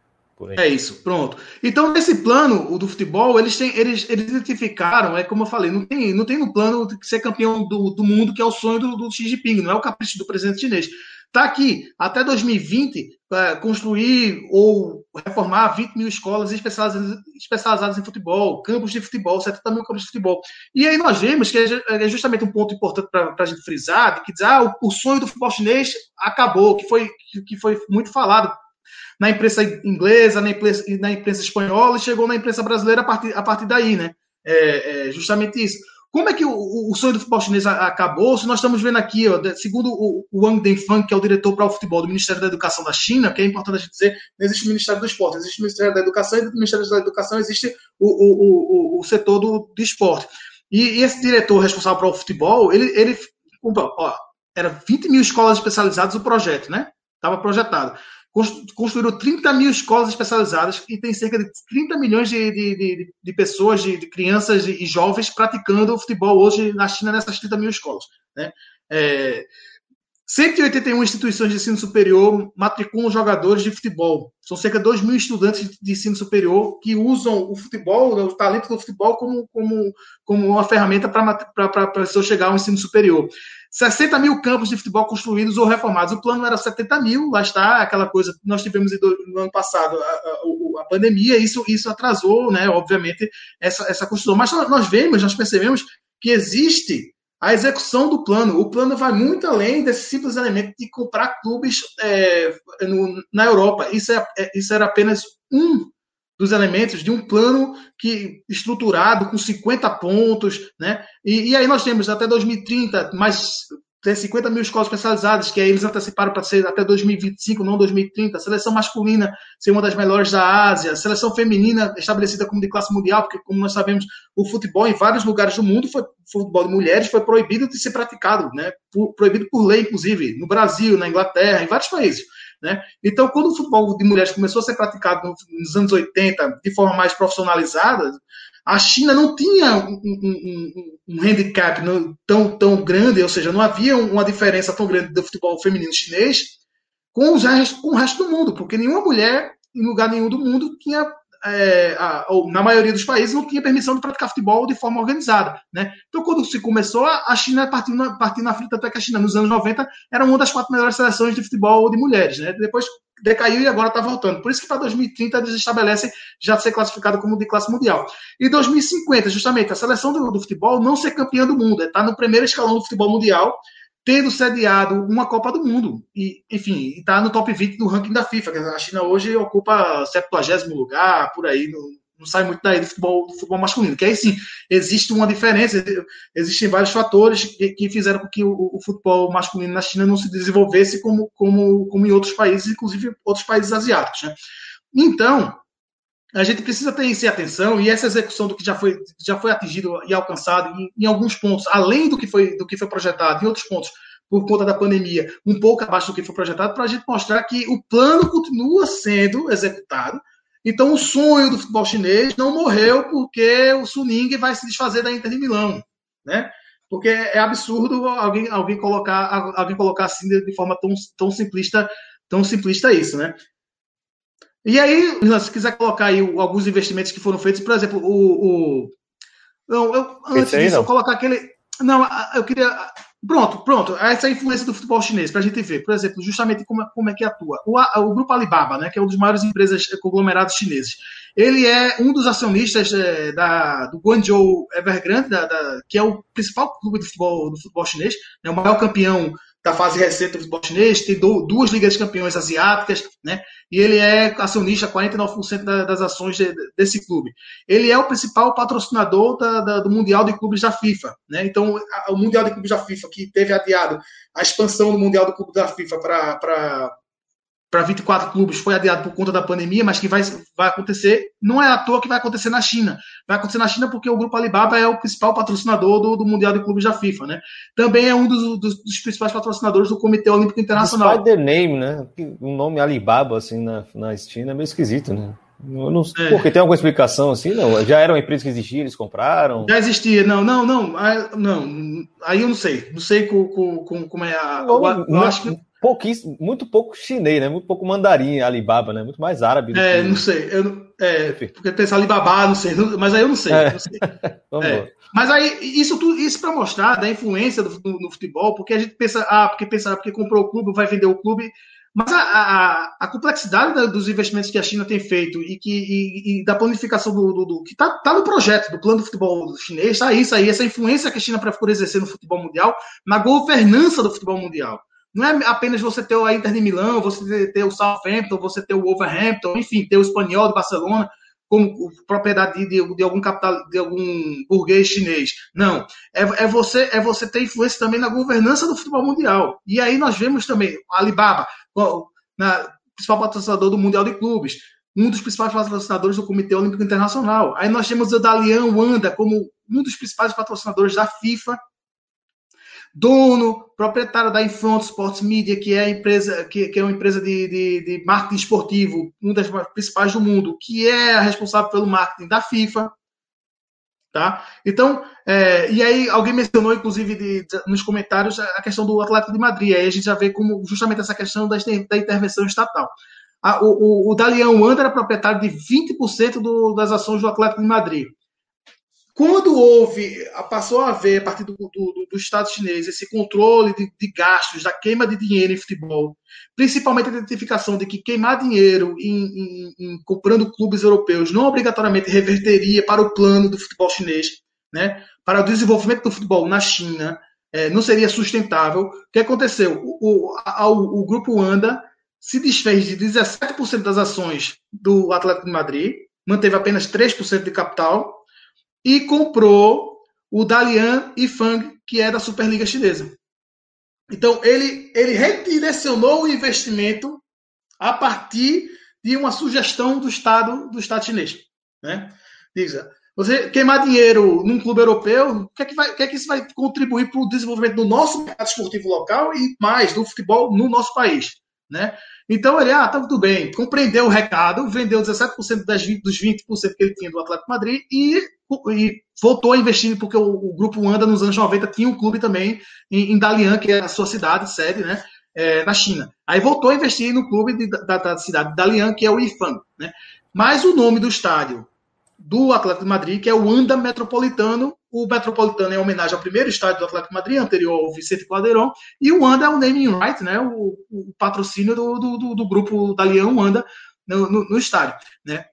É isso, pronto. Então, nesse plano o do futebol, eles têm, eles, eles identificaram, é como eu falei, não tem, não tem no plano de ser campeão do, do mundo, que é o sonho do, do Xi Jinping, não é o capricho do presidente chinês. Está aqui, até 2020, é, construir ou reformar 20 mil escolas especializadas, em futebol, campos de futebol, 70 mil campos de futebol. E aí nós vemos que é, é justamente um ponto importante para a gente frisar, que diz, ah, o, o, sonho do futebol chinês acabou, que foi, que foi muito falado na imprensa inglesa, na imprensa, na imprensa espanhola, e chegou na imprensa brasileira a partir, a partir daí, né? É, é justamente isso. Como é que o, o, sonho do futebol chinês acabou? Se nós estamos vendo aqui, ó, segundo o, o Wang Denfang, que é o diretor para o futebol do Ministério da Educação da China, que é importante a gente dizer, não existe o Ministério do Esporte, existe o Ministério da Educação, e do Ministério da Educação existe o, o, setor do, do esporte. E, e, esse diretor responsável para o futebol, ele, ele ó, era 20 mil escolas especializadas o projeto, né? Estava projetado construíram 30 mil escolas especializadas e tem cerca de 30 milhões de, de, de, de pessoas, de, crianças e jovens praticando futebol hoje na China nessas 30 mil escolas. Né? É, 181 instituições de ensino superior matriculam jogadores de futebol. São cerca de 2 mil estudantes de ensino superior que usam o futebol, o talento do futebol, como, como, como uma ferramenta para a pessoa chegar ao ensino superior. 60 mil campos de futebol construídos ou reformados. O plano era 70 mil, lá está aquela coisa nós tivemos no ano passado, a, a, a pandemia, isso, isso atrasou, né, obviamente, essa, essa construção. Mas nós vemos, nós percebemos que existe a execução do plano. O plano vai muito além desse simples elemento de comprar clubes é, no, na Europa. Isso, é, é, isso era apenas um dos elementos de um plano que estruturado com 50 pontos, né? E, e aí nós temos até 2030 mais tem 50 mil escolas especializadas, que aí eles anteciparam para ser até 2025, não 2030. A seleção masculina ser uma das melhores da Ásia. Seleção feminina estabelecida como de classe mundial, porque, como nós sabemos, o futebol em vários lugares do mundo, foi, futebol de mulheres, foi proibido de ser praticado, né? Proibido por lei, inclusive, no Brasil, na Inglaterra, em vários países. Né? Então, quando o futebol de mulheres começou a ser praticado nos anos 80 de forma mais profissionalizada, a China não tinha um, um, um, handicap tão, tão grande, ou seja, não havia uma diferença tão grande do futebol feminino chinês com, os, com o resto do mundo, porque nenhuma mulher, em lugar nenhum do mundo, tinha é, a, ou, na maioria dos países, não tinha permissão de praticar futebol de forma organizada. Né? Então, quando se começou, a China partiu na, partiu na frente, até que a China, nos anos 90, era uma das quatro melhores seleções de futebol de mulheres. Né? Depois decaiu e agora está voltando. Por isso que para 2030 eles estabelecem já ser classificado como de classe mundial. E 2050, justamente, a seleção do, do futebol não ser campeã do mundo, está no primeiro escalão do futebol mundial, tendo sediado uma Copa do Mundo. E, enfim, está no top 20 do ranking da FIFA. A China hoje ocupa 70 lugar, por aí, não sai muito daí do futebol, do futebol masculino. Que aí sim, existe uma diferença, existem vários fatores que, que fizeram com que o, o, futebol masculino na China não se desenvolvesse como, como, como em outros países, inclusive outros países asiáticos. Né? Então, a gente precisa ter em atenção e essa execução do que já foi, já foi atingido e alcançado em, em alguns pontos, além do que foi, do que foi projetado, em outros pontos, por conta da pandemia, um pouco abaixo do que foi projetado, para a gente mostrar que o plano continua sendo executado, então, o sonho do futebol chinês não morreu porque o Suning vai se desfazer da Inter de Milão, né? Porque é absurdo alguém, alguém colocar alguém colocar assim de, forma tão, tão simplista tão simplista isso, né? E aí, se quiser colocar aí alguns investimentos que foram feitos, por exemplo, o, o não, eu, antes disso, não. eu colocar aquele não, eu queria Pronto, pronto. Essa é a influência do futebol chinês, para a gente ver, por exemplo, justamente como, como é que atua. O, o, grupo Alibaba, né, que é uma das maiores empresas eh, conglomerados chineses, ele é um dos acionistas é, da, do Guangzhou Evergrande, da, da, que é o principal clube de futebol, do futebol chinês, é o maior campeão da fase recente do futebol chinês, tem do, duas ligas de campeões asiáticas, né? E ele é acionista 49% da, das ações de, desse clube. Ele é o principal patrocinador da, da, do Mundial de Clubes da FIFA, né? Então, a, o Mundial de Clubes da FIFA, que teve adiado a expansão do Mundial de Clubes da FIFA para para 24 clubes foi adiado por conta da pandemia, mas que vai, vai acontecer, não é à toa que vai acontecer na China. Vai acontecer na China porque o Grupo Alibaba é o principal patrocinador do, do Mundial de Clubes da FIFA, né? Também é um dos, dos, dos principais patrocinadores do Comitê Olímpico Internacional. Despite the name, né? Um nome Alibaba, assim, na, na China é meio esquisito, né? Eu não, é. Porque tem alguma explicação assim? Não, já era uma empresa que existia, eles compraram? Já existia, não, não, não, não. Aí eu não sei, não sei com, com, como é a. Eu, eu, eu acho que pouquíssimo, muito pouco chinês, né? Muito pouco mandarim, Alibaba, né? Muito mais árabe. É, que... não sei. Eu, é, porque pensar Alibaba, não sei, mas aí eu não sei. É. Não sei. é. Mas aí, isso tudo, isso para mostrar da influência do, do, no futebol, porque a gente pensa, ah, porque pensar, porque comprou o clube, vai vender o clube. Mas a, a, a complexidade da, dos investimentos que a China tem feito e, que, e, e da planificação do, do, do que está tá no projeto do plano do futebol chinês, está isso aí, essa influência que a China procura exercer no futebol mundial, na governança do futebol mundial. Não é apenas você ter a Inter de Milão, você ter o Southampton, você ter o Wolverhampton, enfim, ter o Espanhol de Barcelona como propriedade de, de, algum capital, de algum burguês chinês. Não, é, é, você é você ter influência também na governança do futebol mundial. E aí nós vemos também a Alibaba, na, principal patrocinador do Mundial de Clubes, um dos principais patrocinadores do Comitê Olímpico Internacional. Aí nós temos o Dalian Wanda como um dos principais patrocinadores da FIFA dono, proprietário da Infront Sports Media, que é a empresa que, que é uma empresa de, de, de, marketing esportivo, uma das principais do mundo, que é a responsável pelo marketing da FIFA. Tá? Então, é, e aí alguém mencionou, inclusive, de, nos comentários, a questão do Atlético de Madrid. Aí a gente já vê como justamente essa questão da, da intervenção estatal. A, o, o, o Dalian Wander era proprietário de 20% do, das ações do Atlético de Madrid. Quando houve, passou a haver, a partir do, do, do Estado chinês, esse controle de, de, gastos, da queima de dinheiro em futebol, principalmente a identificação de que queimar dinheiro em, em, em comprando clubes europeus não obrigatoriamente reverteria para o plano do futebol chinês, né? para o desenvolvimento do futebol na China, é, não seria sustentável. O que aconteceu? O, o, a, o, o grupo ANDA se desfez de 17% das ações do Atlético de Madrid, manteve apenas 3% de capital e comprou o Dalian Yifang, que é da Superliga Chinesa. Então, ele, ele redirecionou o investimento a partir de uma sugestão do Estado do Estado chinês. Né? Diz, você queimar dinheiro num clube europeu, o que é que, vai, que, é que isso vai contribuir para o desenvolvimento do nosso mercado esportivo local e mais do futebol no nosso país? Né? Então ele, ah, tá tudo bem, compreendeu o recado, vendeu 17% das, dos 20% que ele tinha do Atlético Madrid e, e voltou a investir, porque o, o, grupo Anda nos anos 90 tinha um clube também em, em Dalian, que é a sua cidade, sede, né? É, na China. Aí voltou a investir no clube de, da, da, cidade de Dalian, que é o IFAN. Né? Mas o nome do estádio do Atlético de Madrid, que é o Anda Metropolitano. O Metropolitano é homenagem ao primeiro estádio do Atlético de Madrid, anterior ao Vicente Caldeirão, e o Anda é o naming right, né, o, o patrocínio do, do, do, grupo da Leão Anda no, no, no, estádio. Né.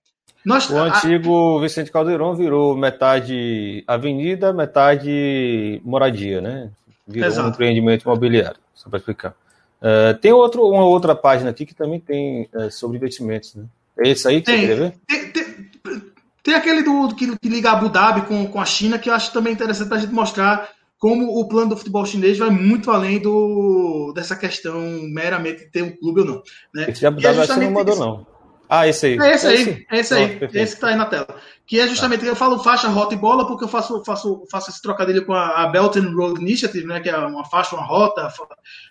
Nós, o antigo a... Vicente Caldeirão virou metade avenida, metade moradia, né? Virou Exato. um empreendimento imobiliário, só para explicar. Uh, tem outro, uma outra página aqui que também tem uh, sobre investimentos, né? É esse aí que tem, você quer ver? Tem, tem, tem aquele do, que, que liga Abu Dhabi com, com a China, que eu acho também interessante para a gente mostrar como o plano do futebol chinês vai muito além do, dessa questão meramente de ter um clube ou não. Né? Esse Abu Dhabi é você não mandou, não. Ah, esse aí. É esse aí, esse, é esse aí. esse que está aí na tela. Que é justamente, tá. eu falo faixa, rota e bola, porque eu faço, faço, faço esse trocadilho com a, a Belt and Road Initiative, né, que é uma faixa, uma rota,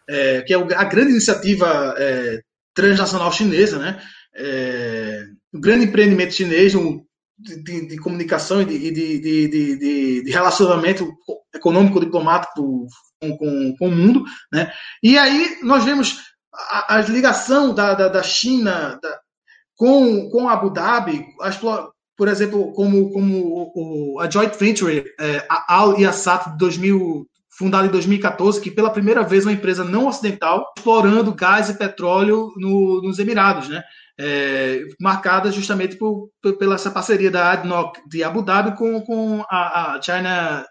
é, que é a grande iniciativa é, transnacional chinesa, né? É, um grande empreendimento chinês, um de, de comunicação e de, de, de, de, relacionamento econômico diplomático com, com, com, o mundo, né? E aí nós vemos a, a ligação da, da, da China da, com, com Abu Dhabi, as, por exemplo, como, como o, a joint venture é, a Al Yassat de 2000 fundada em 2014, que pela primeira vez uma empresa não ocidental explorando gás e petróleo no, nos Emirados, né? é, marcada justamente por, por, pela essa parceria da ADNOC de Abu Dhabi com, com a, a China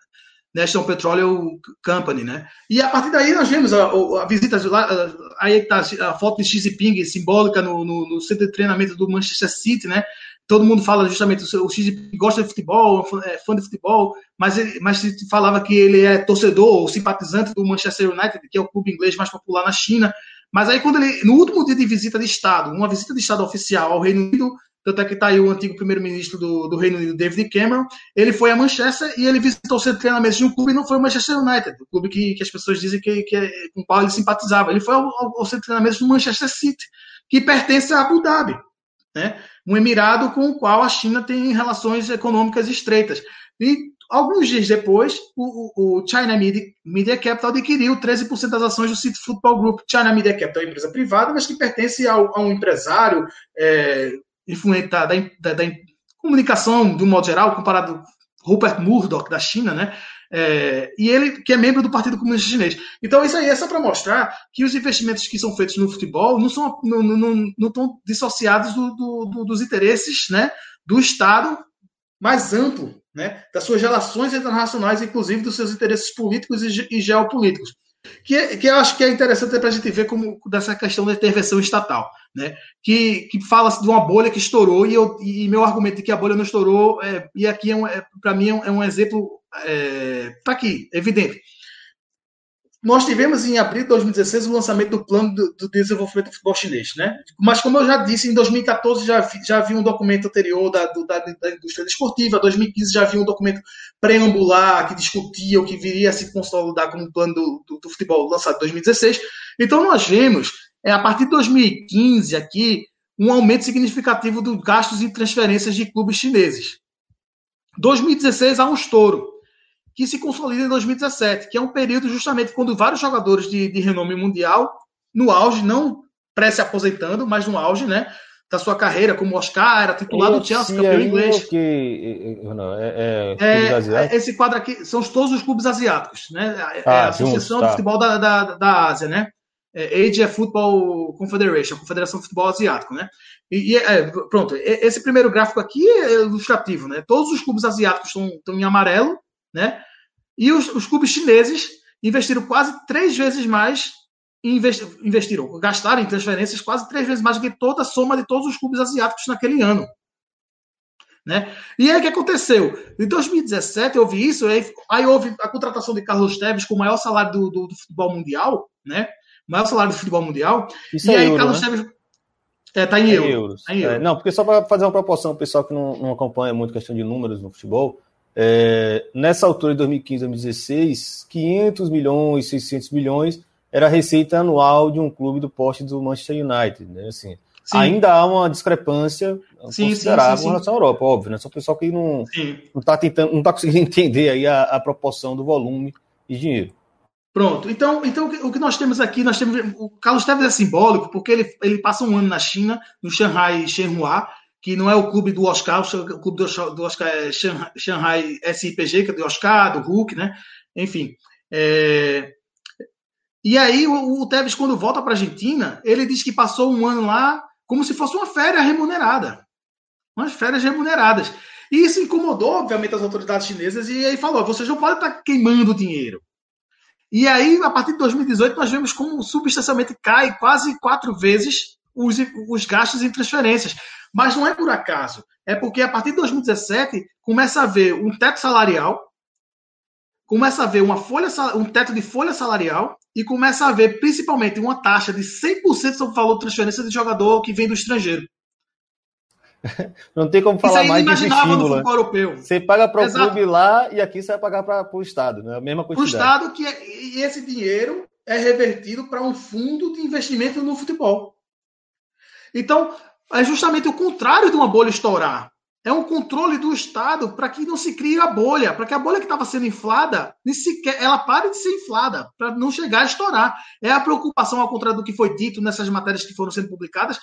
National Petroleum Company, né? E a partir daí nós vemos a, a visita lá, aí está a foto de Xi Jinping simbólica no, no, no, centro de treinamento do Manchester City, né? Todo mundo fala justamente o Xi Jinping gosta de futebol, é fã de futebol, mas ele, mas se falava que ele é torcedor ou simpatizante do Manchester United, que é o clube inglês mais popular na China. Mas aí quando ele no último dia de visita de estado, uma visita de estado oficial ao Reino Unido, tanto é que está aí o antigo primeiro-ministro do, do, Reino Unido, David Cameron, ele foi a Manchester e ele visitou de treinamento de um clube e não foi o Manchester United, o clube que, que as pessoas dizem que, que é, com o qual ele simpatizava. Ele foi ao, ao, ao treinamento do Manchester City, que pertence a Abu Dhabi, né? um emirado com o qual a China tem relações econômicas estreitas. E alguns dias depois, o, o China Media, Capital adquiriu 13% das ações do City Football Group. China Media Capital é uma empresa privada, mas que pertence a um empresário é, influente da, da, da, comunicação de um modo geral, comparado Rupert Murdoch da China, né? É, e ele que é membro do Partido Comunista Chinês. Então isso aí é só para mostrar que os investimentos que são feitos no futebol não são não, não, não estão dissociados do, do, do, dos interesses, né? Do Estado mais amplo, né? Das suas relações internacionais, inclusive dos seus interesses políticos e, e geopolíticos que, que eu acho que é interessante para a gente ver como dessa questão da intervenção estatal, né? Que, que fala de uma bolha que estourou e, eu, e meu argumento de que a bolha não estourou é, e aqui é, um, é para mim é um, é um exemplo é, tá aqui evidente. Nós tivemos em abril de 2016 o lançamento do plano do, do, desenvolvimento do futebol chinês, né? Mas como eu já disse, em 2014 já já vi um documento anterior da, do, da, da indústria desportiva, em 2015 já vi um documento preambular que discutia o que viria a se consolidar como plano do, do, do futebol lançado em 2016. Então nós vemos, é, a partir de 2015 aqui, um aumento significativo dos gastos e transferências de clubes chineses. 2016 há um estouro que se consolida em 2017, que é um período justamente quando vários jogadores de, de renome mundial, no auge, não pré-se aposentando, mas no auge, né? Da sua carreira, como Oscar, era titular do Chelsea, campeão inglês. Que, não, é, é, é esse quadro aqui são todos os clubes asiáticos, né? É ah, a Associação tá. de Futebol da, da, da Ásia, né? É, Asia Football Confederation, a Confederação de Futebol Asiático, né? E, e é, pronto, esse primeiro gráfico aqui é ilustrativo, né? Todos os clubes asiáticos estão, estão em amarelo, né? E os, os clubes chineses investiram quase três vezes mais investiram, gastaram em transferências quase três vezes mais do que toda a soma de todos os clubes asiáticos naquele ano. Né? E aí o que aconteceu? Em 2017 houve isso, aí, aí houve a contratação de Carlos Tevez com o maior salário do, do, do futebol mundial, né? O maior salário do futebol mundial. Isso e é aí euro, Carlos né? Tevez. É, tá em, é euro. euros. Tá em euro. É, não, porque só para fazer uma proporção, o pessoal que não, não acompanha muito questão de números no futebol, é, nessa altura de 2015, 2016, 500 milhões, 600 milhões era a receita anual de um clube do poste do Manchester United. Né? Assim, ainda há uma discrepância sim, considerável sim, em relação à Europa, óbvio. Né? Só o pessoal que não está tentando, não está conseguindo entender aí a, a, proporção do volume de dinheiro. Pronto. Então, então o que nós temos aqui, nós temos o Carlos Tevez é simbólico porque ele, ele passa um ano na China, no Shanghai Shenhua, que não é o clube do Oscar, o clube do Oscar é Shanghai SIPG, que é do Oscar, do Hulk, né? Enfim. É... E aí o, o Tevez, quando volta para a Argentina, ele diz que passou um ano lá como se fosse uma férias remunerada. Umas férias remuneradas. E isso incomodou, obviamente, as autoridades chinesas e aí falou: vocês não podem estar queimando dinheiro. E aí, a partir de 2018, nós vemos como substancialmente cai quase quatro vezes os, os gastos em transferências. Mas não é por acaso. É porque a partir de 2017 começa a haver um teto salarial, começa a haver uma folha, um teto de folha salarial e começa a haver principalmente uma taxa de 100% sobre o valor de transferência de jogador que vem do estrangeiro. Não tem como falar mais de estímulo. No europeu. Você paga para o clube lá e aqui você vai pagar para o Estado, né? A mesma quantidade. O Estado que é, e esse dinheiro é revertido para um fundo de investimento no futebol. Então, é justamente o contrário de uma bolha estourar. É um controle do Estado para que não se crie a bolha, para que a bolha que estava sendo inflada, sequer, ela pare de ser inflada, para não chegar a estourar. É a preocupação, ao contrário do que foi dito nessas matérias que foram sendo publicadas,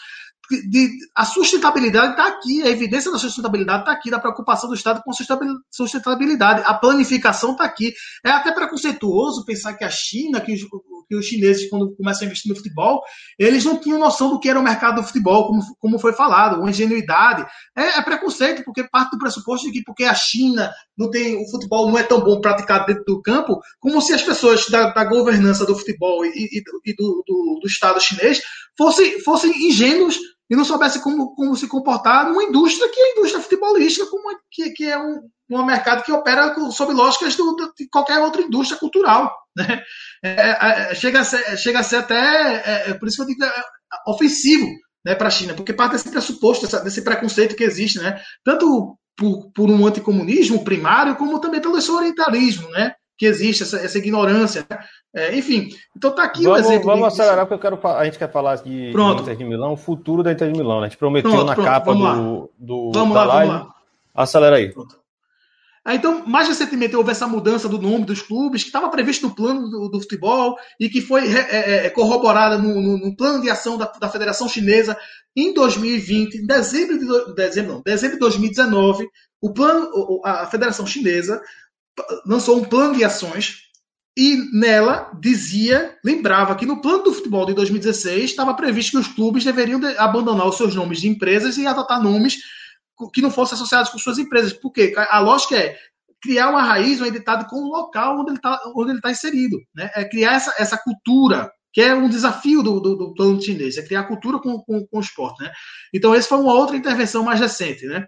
de, a sustentabilidade está aqui, a evidência da sustentabilidade está aqui, da preocupação do Estado com a sustentabilidade. A planificação está aqui. É até preconceituoso pensar que a China, que, porque os chineses, quando começam a investir no futebol, eles não tinham noção do que era o mercado do futebol, como, como foi falado, uma ingenuidade. É, é preconceito, porque parte do pressuposto de que porque a China não tem, o futebol não é tão bom praticado dentro do campo, como se as pessoas da, da governança do futebol e, e, e do, do, do, Estado chinês fossem, fossem ingênuos e não soubessem como, como se comportar numa indústria que é a indústria futebolística, como, que, que é um, um mercado que opera sob lógicas do, de qualquer outra indústria cultural. Né? É, é, é, chega, a ser, chega a ser até, é, é por isso que eu digo, é, ofensivo né, para a China, porque parte desse pressuposto, desse preconceito que existe, né, tanto por, por um anticomunismo primário, como também pelo esse orientalismo, né, que existe, essa, essa ignorância. Né? É, enfim, então tá aqui vamos, o exemplo. Vamos acelerar, porque eu quero, a gente quer falar de, pronto. Inter de Milão, o futuro da Inter de Milão. Né? A gente prometeu pronto, na pronto, capa do, do, vamos da lá, live. Vamos lá. Acelera aí. Pronto. Então, mais recentemente houve essa mudança do nome dos clubes, que estava previsto no plano do, do, futebol e que foi é, é, é, corroborada no, no, no, plano de ação da, da, Federação Chinesa em 2020, em dezembro de, dezembro, não, dezembro de 2019, o plano, a Federação Chinesa lançou um plano de ações e nela dizia, lembrava que no plano do futebol de 2016 estava previsto que os clubes deveriam abandonar os seus nomes de empresas e adotar nomes que não fossem associados com suas empresas. Porque a lógica é criar uma raiz, um editado com o local onde ele está tá inserido. Né? É criar essa, essa cultura, que é um desafio do, do, do plano chinês, é criar cultura com, com, com o esporte. Né? Então, essa foi uma outra intervenção mais recente. Né?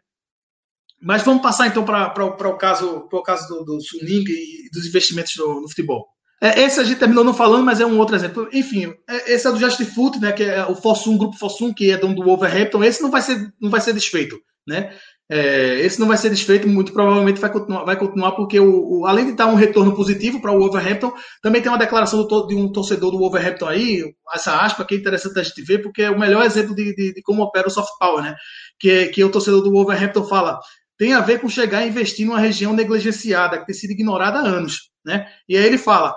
Mas vamos passar então para o caso, o caso do, do Suning e dos investimentos no, no futebol. É, esse a gente terminou não falando, mas é um outro exemplo. Enfim, é, esse é do Just Foot, né, que é o Fossum, grupo Fossum, que é dono do Wolverhampton. Esse não vai ser, não vai ser desfeito né? É, esse não vai ser desfeito, muito provavelmente vai continuar, vai continuar porque o, o além de estar um retorno positivo para o Wolverhampton, também tem uma declaração do, de um torcedor do Wolverhampton aí, essa aspa que é interessante a gente ver, porque é o melhor exemplo de, de, de como opera o soft power, né? Que, que o torcedor do Wolverhampton fala, tem a ver com chegar a investir numa região negligenciada, que tem sido ignorada há anos, né? E aí ele fala,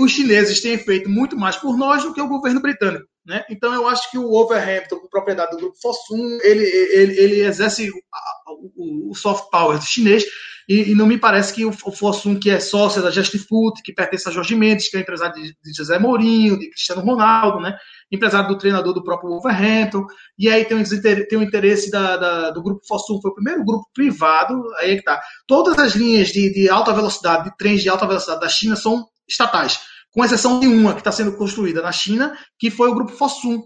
os chineses têm feito muito mais por nós do que o governo britânico. Né? Então eu acho que o Overhampton, com propriedade do grupo Fosun, ele, ele, ele exerce o, o, soft power chinês e, e, não me parece que o, o Fosun, que é sócio da Just Food, que pertence a Jorge Mendes, que é empresário de, de José Mourinho, de Cristiano Ronaldo, né? empresário do treinador do próprio Wolverhampton, e aí tem, um, tem o interesse da, da, do grupo Fosun, foi o primeiro grupo privado, aí é que tá. Todas as linhas de, de alta velocidade, de trens de alta velocidade da China são estatais com exceção de uma que está sendo construída na China, que foi o grupo Fosun,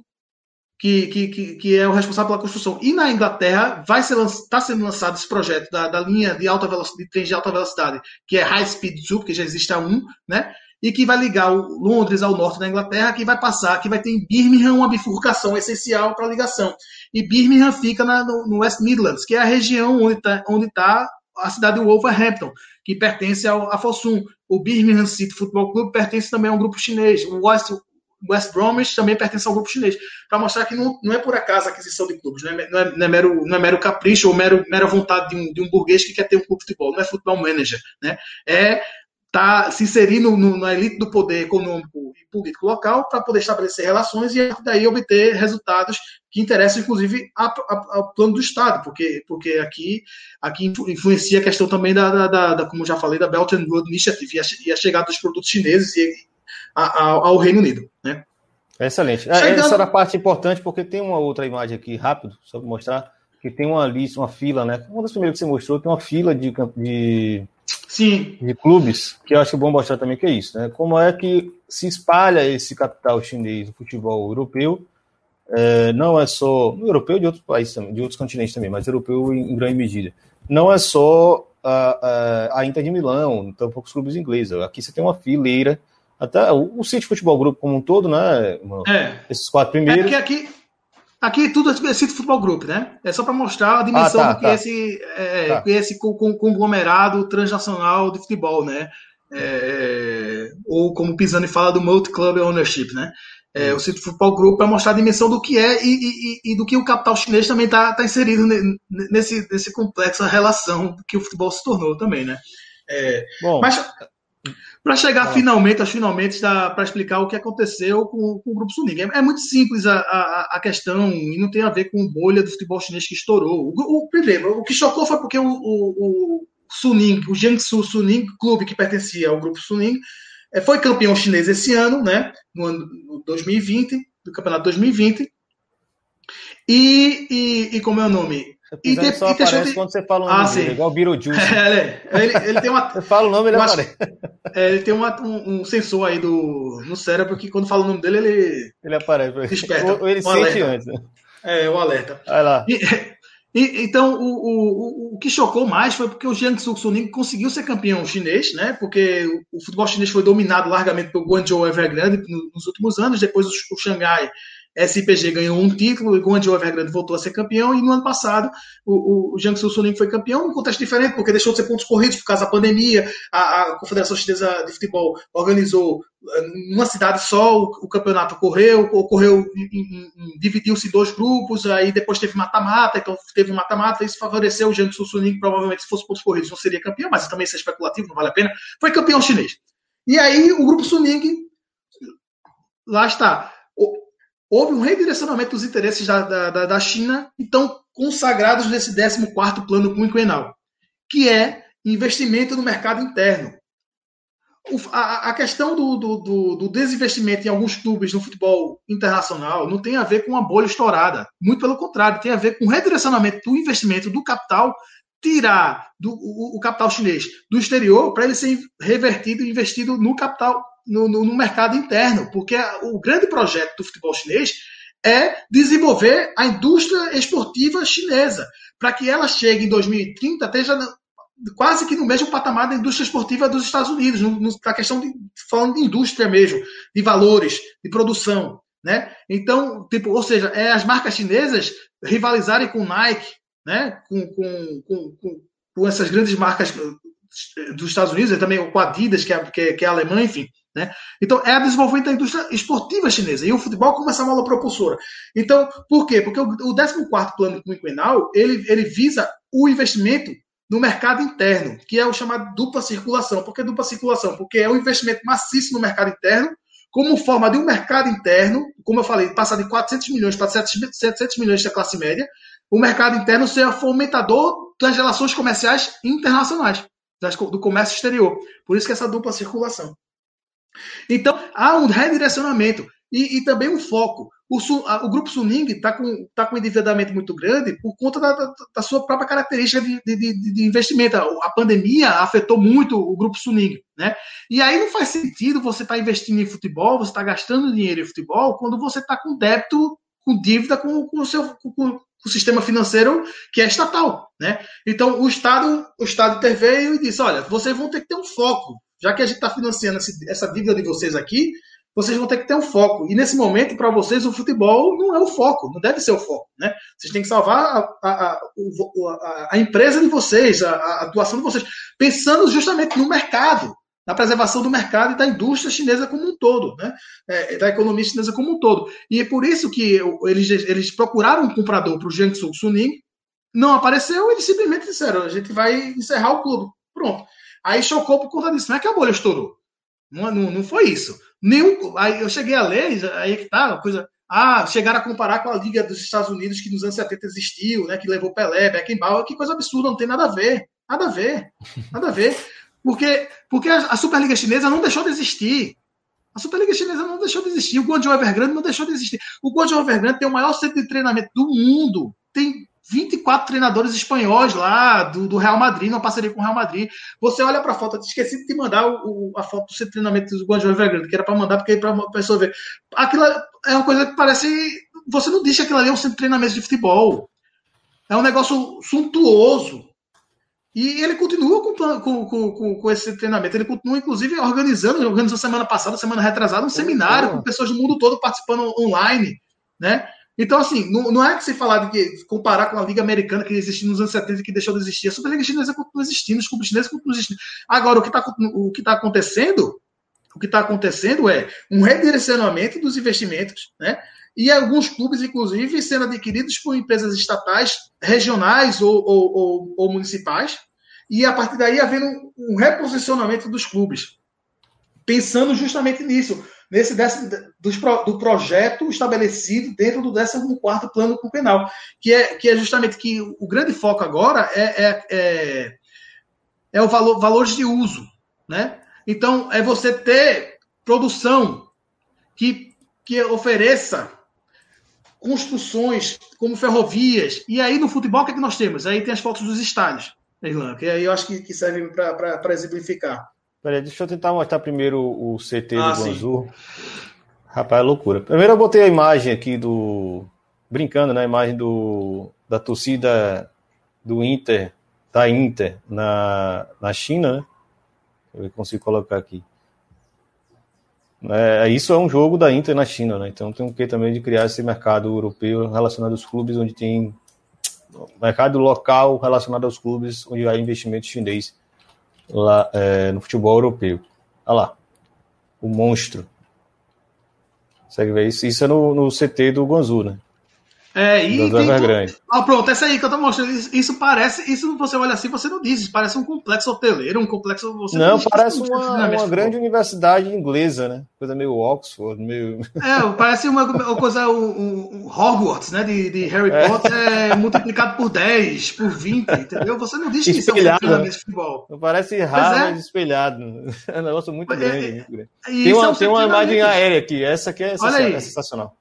que, que, que, é o responsável pela construção. E na Inglaterra vai ser está sendo lançado esse projeto da, da linha de alta velocidade, de trens de alta velocidade, que é High Speed Zoo, que já existe há um, né? E que vai ligar o Londres ao norte da Inglaterra, que vai passar, que vai ter em Birmingham uma bifurcação essencial para a ligação. E Birmingham fica na, no, no, West Midlands, que é a região onde está onde tá a cidade de Wolverhampton, que pertence ao, a Fosun. O Birmingham City Football Club pertence também a um grupo chinês. O West, West Bromwich também pertence a um grupo chinês. Para mostrar que não, não é por acaso a aquisição de clubes, não é, não é, não é, mero, não é mero capricho ou mero, mera vontade de um, de um burguês que quer ter um clube de futebol. Não é futebol manager. Né? É tá, se inserir no, no, na elite do poder econômico e político local para poder estabelecer relações e daí obter resultados que interessam, inclusive, ao plano do Estado, porque, porque aqui, aqui influencia a questão também da, da, da, da como já falei, da Belt and Road Initiative e a, e a chegada dos produtos chineses e, a, a, ao Reino Unido. Né? Excelente. É, Chegando... Essa era a parte importante, porque tem uma outra imagem aqui, rápido, só para mostrar, que tem uma lista, uma fila, né? Uma das primeiras que você mostrou, tem uma fila de, de Sim. de clubes, que eu acho bom mostrar também que é isso, né? Como é que se espalha esse capital chinês no futebol europeu, é, não é só europeu de outros países também, de outros continentes também, mas europeu em, em grande medida. Não é só a, a, a Inter de Milão, tão poucos clubes ingleses. Aqui você tem uma fileira, até o, o City Futebol Grupo como um todo, né? É. Esses quatro primeiros. É porque aqui Aqui tudo é City Futebol Group, né? É só para mostrar a dimensão ah, tá, do que tá. esse, é, tá. esse conglomerado transnacional de futebol, né? É, ou como o Pisani fala do multi-club ownership, né? É, o City Futebol Group para mostrar a dimensão do que é e, e, e do que o capital chinês também está tá inserido nesse, nesse complexa relação que o futebol se tornou também, né? É, Bom, mas para chegar ah. finalmente, aos finalmente, para explicar o que aconteceu com, com o Grupo Suning. É, é muito simples a, a, a, questão e não tem a ver com bolha do futebol chinês que estourou. O, o primeiro, o que chocou foi porque o, o, o Suning, o Jiangsu Suning Clube, que pertencia ao Grupo Suning, é, foi campeão chinês esse ano, né? No ano 2020, do campeonato 2020. E, e, e como é o nome? E, de, só e aparece de... quando você fala nome ah, dele, igual o Beetlejuice. É, ele, ele, tem uma... você fala o nome, ele uma, aparece. É, ele tem uma, um, um, sensor aí do, no cérebro que quando fala o nome dele, ele... Ele aparece. Desperta, ou ele um sente alerta. antes. Né? É, o alerta. Vai lá. E, e, então, o, o, o que chocou mais foi porque o Jiang Suk Suning conseguiu ser campeão chinês, né? Porque o, o futebol chinês foi dominado largamente pelo Guangzhou Evergrande nos últimos anos. Depois o, o Xangai SPG ganhou um título, o Guangzhou Evergrande voltou a ser campeão, e no ano passado o, o Jiangsu Suning foi campeão, num contexto diferente, porque deixou de ser pontos corridos por causa da pandemia, a, a Confederação Chinesa de Futebol organizou eh, numa cidade só, o, o campeonato ocorreu, ocorreu, dividiu-se em dois grupos, aí depois teve mata-mata, então teve um mata-mata, isso favoreceu o Jiangsu Suning, provavelmente se fosse pontos corridos não seria campeão, mas também isso é especulativo, não vale a pena, foi campeão chinês. E aí o grupo Suning, lá está, houve um redirecionamento dos interesses da, da, da China, então consagrados nesse 14 plano quinquenal, que é investimento no mercado interno. O, a, a, questão do, do, do, desinvestimento em alguns clubes no futebol internacional não tem a ver com uma bolha estourada. Muito pelo contrário, tem a ver com o redirecionamento do investimento do capital, tirar do, o, o capital chinês do exterior para ele ser revertido e investido no capital no, no, no mercado interno, porque o grande projeto do futebol chinês é desenvolver a indústria esportiva chinesa, para que ela chegue em 2030, esteja quase que no mesmo patamar da indústria esportiva dos Estados Unidos, na questão de falando de indústria mesmo, de valores, de produção, né? Então, tipo, ou seja, é as marcas chinesas rivalizarem com Nike, né? Com, com, com, com, essas grandes marcas dos Estados Unidos, e também com a Adidas, que é, que é, que é alemã, enfim. Né? Então, é a desenvolvimento da indústria esportiva chinesa. E o futebol como essa mola propulsora. Então, por quê? Porque o, o 14 plano quinquenal, ele, ele visa o investimento no mercado interno, que é o chamado dupla circulação. Por que dupla circulação? Porque é um investimento maciço no mercado interno, como forma de um mercado interno, como eu falei, passar de 400 milhões para 700 milhões da classe média, o mercado interno ser fomentador das relações comerciais internacionais, do comércio exterior. Por isso que essa dupla circulação. Então, há um redirecionamento e, e também um foco. O, o grupo Suning está com, tá com um endividamento muito grande por conta da, da, da sua própria característica de, de, de, investimento. A, pandemia afetou muito o grupo Suning. Né? E aí não faz sentido você estar tá investindo em futebol, você está gastando dinheiro em futebol, quando você está com débito, com dívida com, com o seu. Com, o sistema financeiro que é estatal, né? Então o Estado, o Estado interveio e disse, olha, vocês vão ter que ter um foco, já que a gente está financiando essa dívida de vocês aqui, vocês vão ter que ter um foco. E nesse momento, para vocês, o futebol não é o foco, não deve ser o foco. Né? Vocês têm que salvar a, a, a, a empresa de vocês, a, atuação de vocês, pensando justamente no mercado, na preservação do mercado e da indústria chinesa como um todo, né? É, da economia chinesa como um todo. E é por isso que eles, eles procuraram um comprador para o Jiangsu Suning, não apareceu, eles simplesmente disseram: a gente vai encerrar o clube. Pronto. Aí chocou por conta disso. Não é que a bolha estourou. Não, não, não foi isso. Nenhum, aí eu cheguei a ler, aí é que tá, coisa. Ah, chegaram a comparar com a Liga dos Estados Unidos que nos anos 70 existiu, né? Que levou Pelé, Beckenbauer, que coisa absurda, não tem nada a ver. Nada a ver. Nada a ver. Porque, porque a Superliga Chinesa não deixou de existir. A Superliga Chinesa não deixou de existir. O Guangzhou Evergrande não deixou de existir. O Guangzhou Evergrande tem o maior centro de treinamento do mundo. Tem 24 treinadores espanhóis lá do, do, Real Madrid, não parceria com o Real Madrid. Você olha para a foto, esqueci de te mandar o, a foto do treinamento do Guangzhou Evergrande, que era para mandar porque para a pessoa ver. Aquilo é uma coisa que parece. Você não diz que aquilo ali é um centro de treinamento de futebol. É um negócio suntuoso. E ele continua com, com, com, com, esse treinamento. Ele continua, inclusive, organizando, organizou semana passada, semana retrasada, um seminário com pessoas do mundo todo participando online, né? Então, assim, não, não é que se falar de que comparar com a Liga Americana que existiu nos anos 70 e que deixou de existir. A Superliga Chinesa continua existindo, os clubes chineses continuam existindo. Agora, o que está o que tá acontecendo, o que está acontecendo é um redirecionamento dos investimentos, né? E alguns clubes, inclusive, sendo adquiridos por empresas estatais, regionais ou, ou, ou, ou municipais, e a partir daí havendo um reposicionamento dos clubes, pensando justamente nisso nesse décimo, do, do projeto estabelecido dentro do 14 plano quinquenal, que é, que é justamente que o grande foco agora é, é, é, é o valor, valores de uso, né? Então, é você ter produção que, que ofereça construções como ferrovias. E aí, no futebol, o que, é que nós temos? Aí tem as fotos dos estádios, Irlan, que aí eu acho que, que serve para exemplificar. Peraí, deixa eu tentar mostrar primeiro o CT ah, do Guangzhou. Rapaz, é loucura. Primeiro eu botei a imagem aqui do. Brincando, né? A imagem do, da torcida do Inter, da Inter na, na China, né? Eu consigo colocar aqui. É, isso é um jogo da Inter na China, né? Então tem um que também de criar esse mercado europeu relacionado aos clubes onde tem mercado local relacionado aos clubes onde há investimento chinês lá é, no futebol europeu. Olha lá, o monstro. Consegue ver isso? Isso é no, no CT do Guangzhou, né? É, e tem, ah, pronto, essa aí que eu tô mostrando. Isso, isso, parece, isso você olha assim, você não diz, isso parece um complexo hoteleiro, um complexo. Você não, não parece uma, uma grande universidade inglesa, né? Coisa meio Oxford, meio. É, parece uma, uma coisa, um, um, Hogwarts, né? De, de Harry é. Potter é multiplicado por 10, por 20, entendeu? Você não diz que isso é um de futebol. Parece Harvard é. espelhado. É um negócio muito grande. É, muito grande. Tem uma, tem uma imagem aérea aqui, essa aqui é, é sensacional.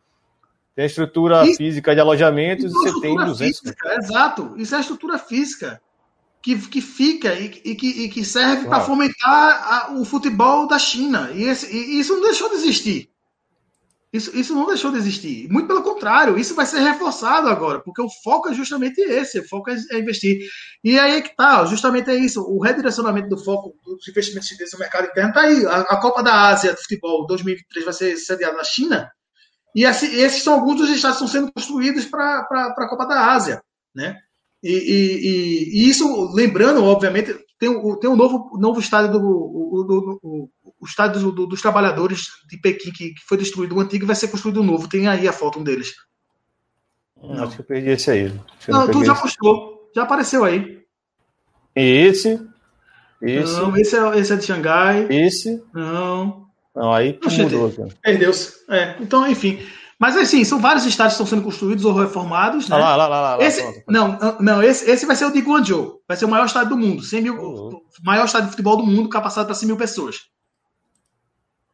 Tem a estrutura isso, física de alojamentos e você tem 200. Física, exato. Isso é a estrutura física que, que fica e, e que, e que serve claro. para fomentar a, o futebol da China. E, esse, e, isso não deixou de existir. Isso, isso não deixou de existir. Muito pelo contrário, isso vai ser reforçado agora, porque o foco é justamente esse, o foco é, é investir. E aí é que tá, justamente é isso, o redirecionamento do foco dos investimentos chineses no mercado interno está aí. A, a, Copa da Ásia de futebol 2023 vai ser sediada na China, e esses são alguns dos estados que estão sendo construídos para a Copa da Ásia. Né? E, e, e, isso, lembrando, obviamente, tem, tem um novo, novo estádio do, o, do, o, o estádio do, dos trabalhadores de Pequim, que, que, foi destruído o antigo e vai ser construído um novo. Tem aí a foto deles. Não. Acho que eu perdi esse aí. Não, tu já postou. Já apareceu aí. Esse. Esse. Não, esse é, esse é de Xangai. Esse. Não. Não, aí mudou. Perdeu-se. É, então, enfim. Mas assim, são vários estádios que estão sendo construídos ou reformados. Né? lá, lá, lá, lá, esse, não, não esse, esse vai ser o de Guangzhou. Vai ser o maior estádio do mundo. 100 mil, uhum. maior estádio de futebol do mundo, capacidade para 100 mil pessoas.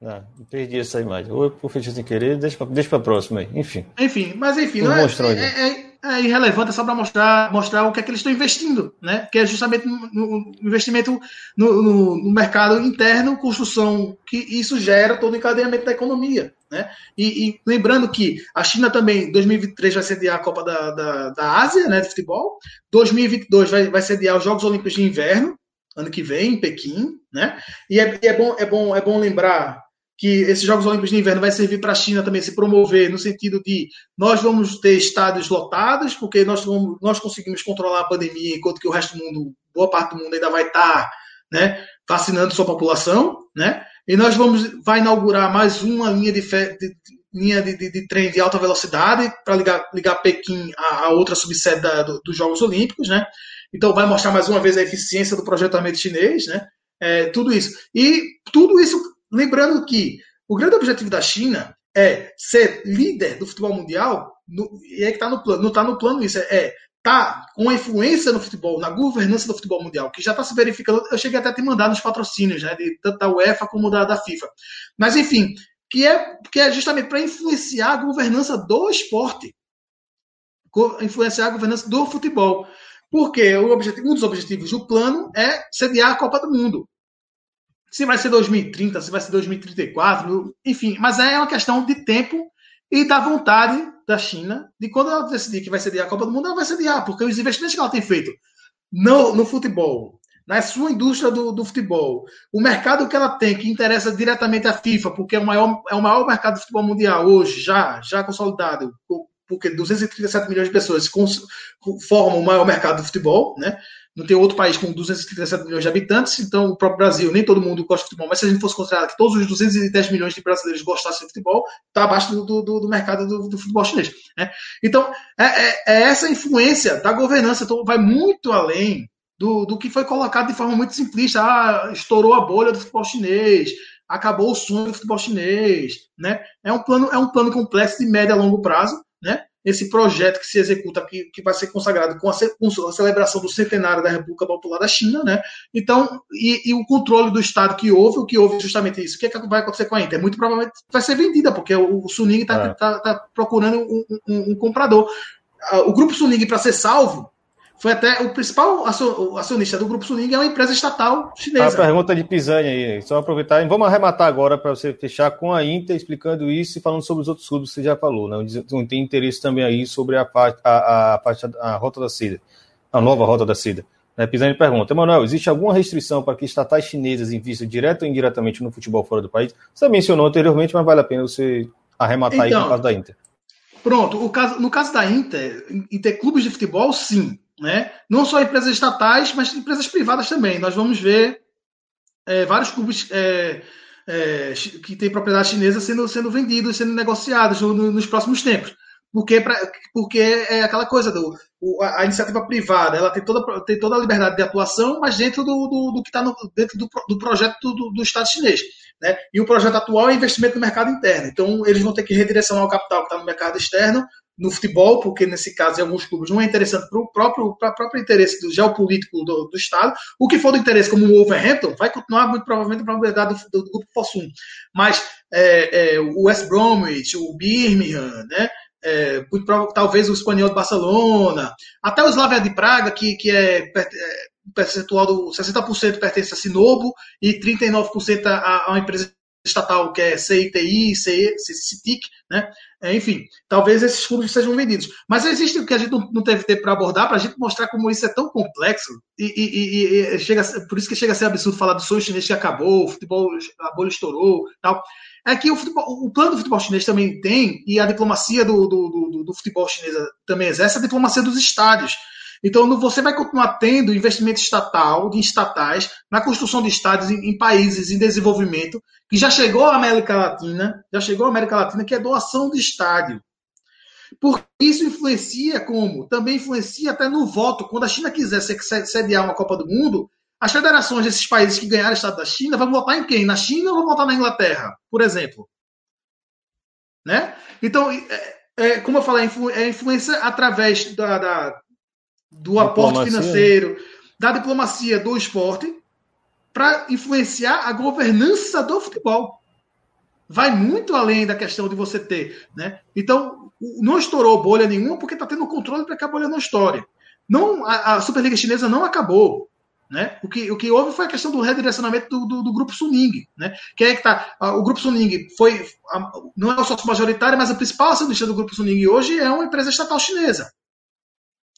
Ah, perdi essa imagem. Ou eu fiz sem querer, deixa para deixa a próxima aí. Enfim. Enfim, mas enfim, não é, é, é, é irrelevante, é só para mostrar, mostrar o que é que eles estão investindo, né? Que é justamente no, investimento no, no, no, mercado interno, construção, que isso gera todo o encadeamento da economia, né? E, e lembrando que a China também, 2023, vai sediar a Copa da, da, da Ásia, né, de futebol, 2022 vai, vai sediar os Jogos Olímpicos de Inverno, ano que vem, em Pequim, né? E é, é, bom, é, bom, é bom lembrar que esses Jogos Olímpicos de Inverno vai servir para a China também se promover no sentido de nós vamos ter estádios lotados, porque nós, vamos, nós conseguimos controlar a pandemia, enquanto que o resto do mundo, boa parte do mundo ainda vai estar né, vacinando sua população, né? E nós vamos vai inaugurar mais uma linha de, fe, de linha de, de, de, trem de alta velocidade para ligar, ligar Pequim a outra subsede da, do, dos Jogos Olímpicos, né? Então vai mostrar mais uma vez a eficiência do projetamento chinês, né? É, tudo isso. E tudo isso Lembrando que o grande objetivo da China é ser líder do futebol mundial, no, e é que está no plano, não está no plano isso, é, é tá com influência no futebol, na governança do futebol mundial, que já está se verificando. Eu cheguei até a te mandar nos patrocínios, né, de, tanto da UEFA como da, da FIFA. Mas, enfim, que é, que é justamente para influenciar a governança do esporte, influenciar a governança do futebol. Porque o objetivo, um dos objetivos do plano é sediar a Copa do Mundo se vai ser 2030, se vai ser 2034, enfim, mas é uma questão de tempo e da vontade da China de quando ela decidir que vai sediar a Copa do Mundo, ela vai sediar, porque os investimentos que ela tem feito no, no futebol, na sua indústria do, do, futebol, o mercado que ela tem, que interessa diretamente à FIFA, porque é o maior, é o maior mercado de futebol mundial hoje, já, já consolidado, porque 237 milhões de pessoas formam o maior mercado de futebol, né? Não tem outro país com 237 milhões de habitantes, então o próprio Brasil, nem todo mundo gosta de futebol, mas se a gente fosse considerar que todos os 210 milhões de brasileiros gostassem de futebol, está abaixo do, do, do mercado do, do, futebol chinês. Né? Então, é, é, é, essa influência da governança, então, vai muito além do, do que foi colocado de forma muito simplista. Ah, estourou a bolha do futebol chinês, acabou o sonho do futebol chinês. Né? É, um plano, é um plano complexo de médio a longo prazo, né? Esse projeto que se executa, que, que vai ser consagrado com a, com a, celebração do centenário da República Popular da China, né? Então, e, e, o controle do Estado que houve, o que houve justamente isso. O que, é que vai acontecer com a Inter? Muito provavelmente vai ser vendida, porque o, o Suning está é. tá, tá procurando um, um, um comprador. Ah, o grupo Suning, para ser salvo, foi até o principal acionista do Grupo Suning é uma empresa estatal chinesa. A pergunta de Pisani aí, só aproveitar. E vamos arrematar agora para você fechar com a Inter, explicando isso e falando sobre os outros clubes que você já falou. Né? Não tem interesse também aí sobre a parte, a, a, parte, a rota da seda, a nova rota da seda. Né? Pisani pergunta, Emanuel, existe alguma restrição para que estatais chinesas invistam direto ou indiretamente no futebol fora do país? Você mencionou anteriormente, mas vale a pena você arrematar então, aí no caso da Inter. Pronto, caso, no caso da Inter, Inter clubes de futebol, sim né? Não só empresas estatais, mas empresas privadas também. Nós vamos ver é, vários clubes é, é, que têm propriedade chinesa sendo, sendo vendidos, sendo negociados no, no, nos próximos tempos. Porque, pra, porque é aquela coisa do a, a, iniciativa privada, ela tem toda, tem toda a liberdade de atuação, mas dentro do, do, do que está dentro do, do projeto do, do Estado chinês. Né? E o projeto atual é investimento no mercado interno. Então, eles vão ter que redirecionar o capital que está no mercado externo no futebol, porque nesse caso, em alguns clubes, não é interessante para o próprio, próprio interesse do geopolítico do, do, Estado. O que for do interesse, como o Wolverhampton, vai continuar muito provavelmente a probabilidade do, do, do grupo Fossum. Mas é, é, o West Bromwich, o Birmingham, né? É, talvez o espanhol de Barcelona, até o Slavia de Praga, que, que é, é percentual do 60% pertence a Sinobo e 39% a, a uma empresa estatal que é CITI, CITIC, né? É, enfim, talvez esses clubes sejam vendidos. Mas existe o que a gente não, não teve tempo para abordar, para a gente mostrar como isso é tão complexo, e, e, e, chega, por isso que chega a ser absurdo falar do sonho chinês que acabou, o futebol, a bolha estourou tal. É que o, futebol, o plano do futebol chinês também tem, e a diplomacia do, do, do, do futebol chinês também exerce a diplomacia dos estádios. Então, você vai continuar tendo investimento estatal, de estatais, na construção de estádios em, em, países em desenvolvimento, que já chegou à América Latina, já chegou à América Latina, que é doação de estádio. Porque isso influencia como? Também influencia até no voto. Quando a China quiser sediar uma Copa do Mundo, as federações desses países que ganharam o Estado da China vão votar em quem? Na China ou vão votar na Inglaterra, por exemplo? Né? Então, é, é, como eu falei, é influência através da, da, do aporte financeiro, da diplomacia do esporte, para influenciar a governança do futebol. Vai muito além da questão de você ter. Né? Então, não estourou bolha nenhuma porque está tendo controle para que a bolha não estoure. Não, a, a, Superliga Chinesa não acabou. Né? O, que, o que houve foi a questão do redirecionamento do, do, do grupo Suning. Né? Que é que tá, o grupo Suning foi, não é o sócio majoritário, mas a principal acionista do grupo Suning hoje é uma empresa estatal chinesa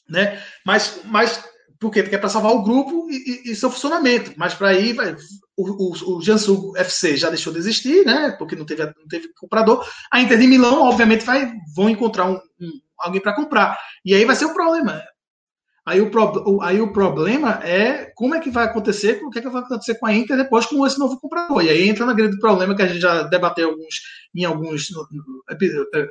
né? Mas, mas por quê? Porque é para salvar o grupo e, e, e seu funcionamento. Mas para aí, vai, o, o, o Jansu FC já deixou de existir, né? Porque não teve, não teve comprador. A Inter de Milão, obviamente, vai, vão encontrar um, um alguém para comprar. E aí vai ser o problema. Aí o, pro, aí o problema é como é que vai acontecer, o que, é que vai acontecer com a Inter depois com esse novo comprador. E aí entra no grande problema que a gente já debateu alguns, em alguns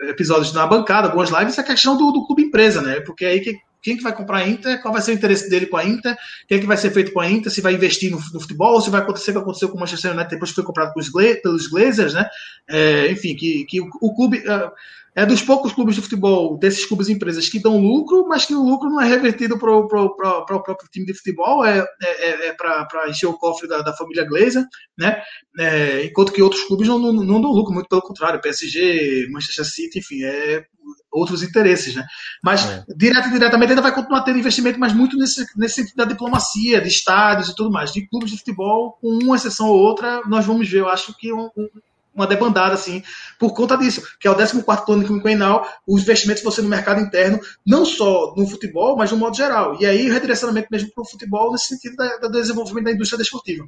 episódios na bancada, algumas lives, é a questão do, do clube empresa, né? Porque aí que quem que vai comprar a Inter, qual vai ser o interesse dele com a Inter, o que, é que vai ser feito com a Inter, se vai investir no, no futebol, ou se vai acontecer o que aconteceu com o Manchester United depois que foi comprado pelos, pelos Glazers, né? É, enfim, que, que o, o clube é, é, dos poucos clubes de futebol, desses clubes empresas que dão lucro, mas que o lucro não é revertido para o próprio time de futebol, é, é, é, é para encher o cofre da, da família Glazer, né? É, enquanto que outros clubes não, não, não dão lucro, muito pelo contrário, PSG, Manchester City, enfim, é outros interesses, né? Mas é. direto e diretamente ainda vai continuar tendo investimento, mas muito nesse, nesse sentido da diplomacia, de estádios e tudo mais. De clubes de futebol, com uma exceção ou outra, nós vamos ver, eu acho que um, um, uma debandada, assim, por conta disso, que é o 14 plano quinquenal, os investimentos vão ser no mercado interno, não só no futebol, mas no modo geral. E aí, o redirecionamento mesmo para o futebol, nesse sentido da, do desenvolvimento da indústria desportiva.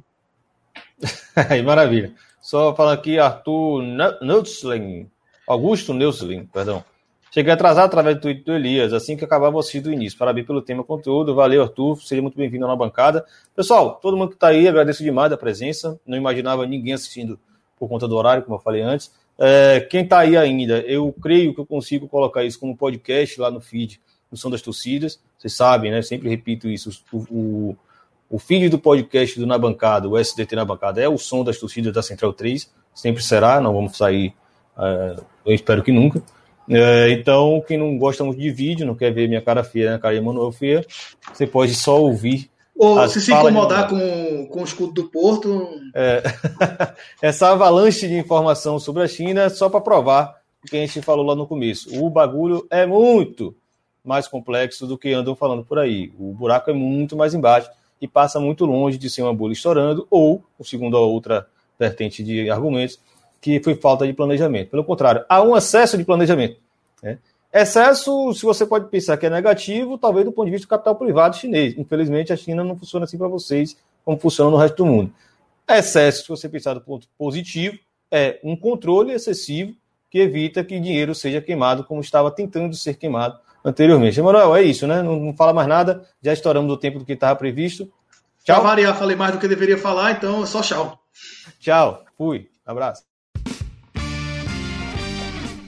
Aí, maravilha. Só falar aqui, Arthur Neuslin, Augusto Neuslin, perdão. Cheguei atrasado através do tweet do Elias, assim que acabar você do início. Parabéns pelo tema conteúdo. Valeu, Arthur. Seja muito bem-vindo na bancada. Pessoal, todo mundo que está aí, agradeço demais a presença. Não imaginava ninguém assistindo por conta do horário, como eu falei antes. É, quem está aí ainda, eu creio que eu consigo colocar isso como podcast lá no feed do Som das Torcidas. Vocês sabem, né? Sempre repito isso. O, o, o feed do podcast do Na Bancada, o SDT Na Bancada, é o som das torcidas da Central 3. Sempre será, não vamos sair, é, eu espero que nunca. É, então, quem não gosta muito de vídeo, não quer ver minha cara feia, né, cara de Emanuel feia, você pode só ouvir. Ou se se incomodar com, com o escudo do Porto. É, essa avalanche de informação sobre a China, só para provar o que a gente falou lá no começo. O bagulho é muito mais complexo do que andam falando por aí. O buraco é muito mais embaixo e passa muito longe de ser uma bolha estourando, ou, segundo a outra vertente de argumentos, que foi falta de planejamento. Pelo contrário, há um excesso de planejamento. Né? Excesso, se você pode pensar que é negativo, talvez do ponto de vista do capital privado chinês. Infelizmente, a China não funciona assim para vocês, como funciona no resto do mundo. Excesso, se você pensar do ponto positivo, é um controle excessivo que evita que dinheiro seja queimado como estava tentando ser queimado anteriormente. Emanuel, é isso, né? Não, não fala mais nada, já estouramos do tempo do que estava previsto. Tchau. Variar, falei mais do que deveria falar, então é só tchau. Tchau, fui, abraço.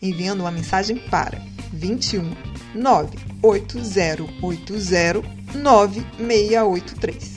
enviando uma mensagem para 21 98080 9683.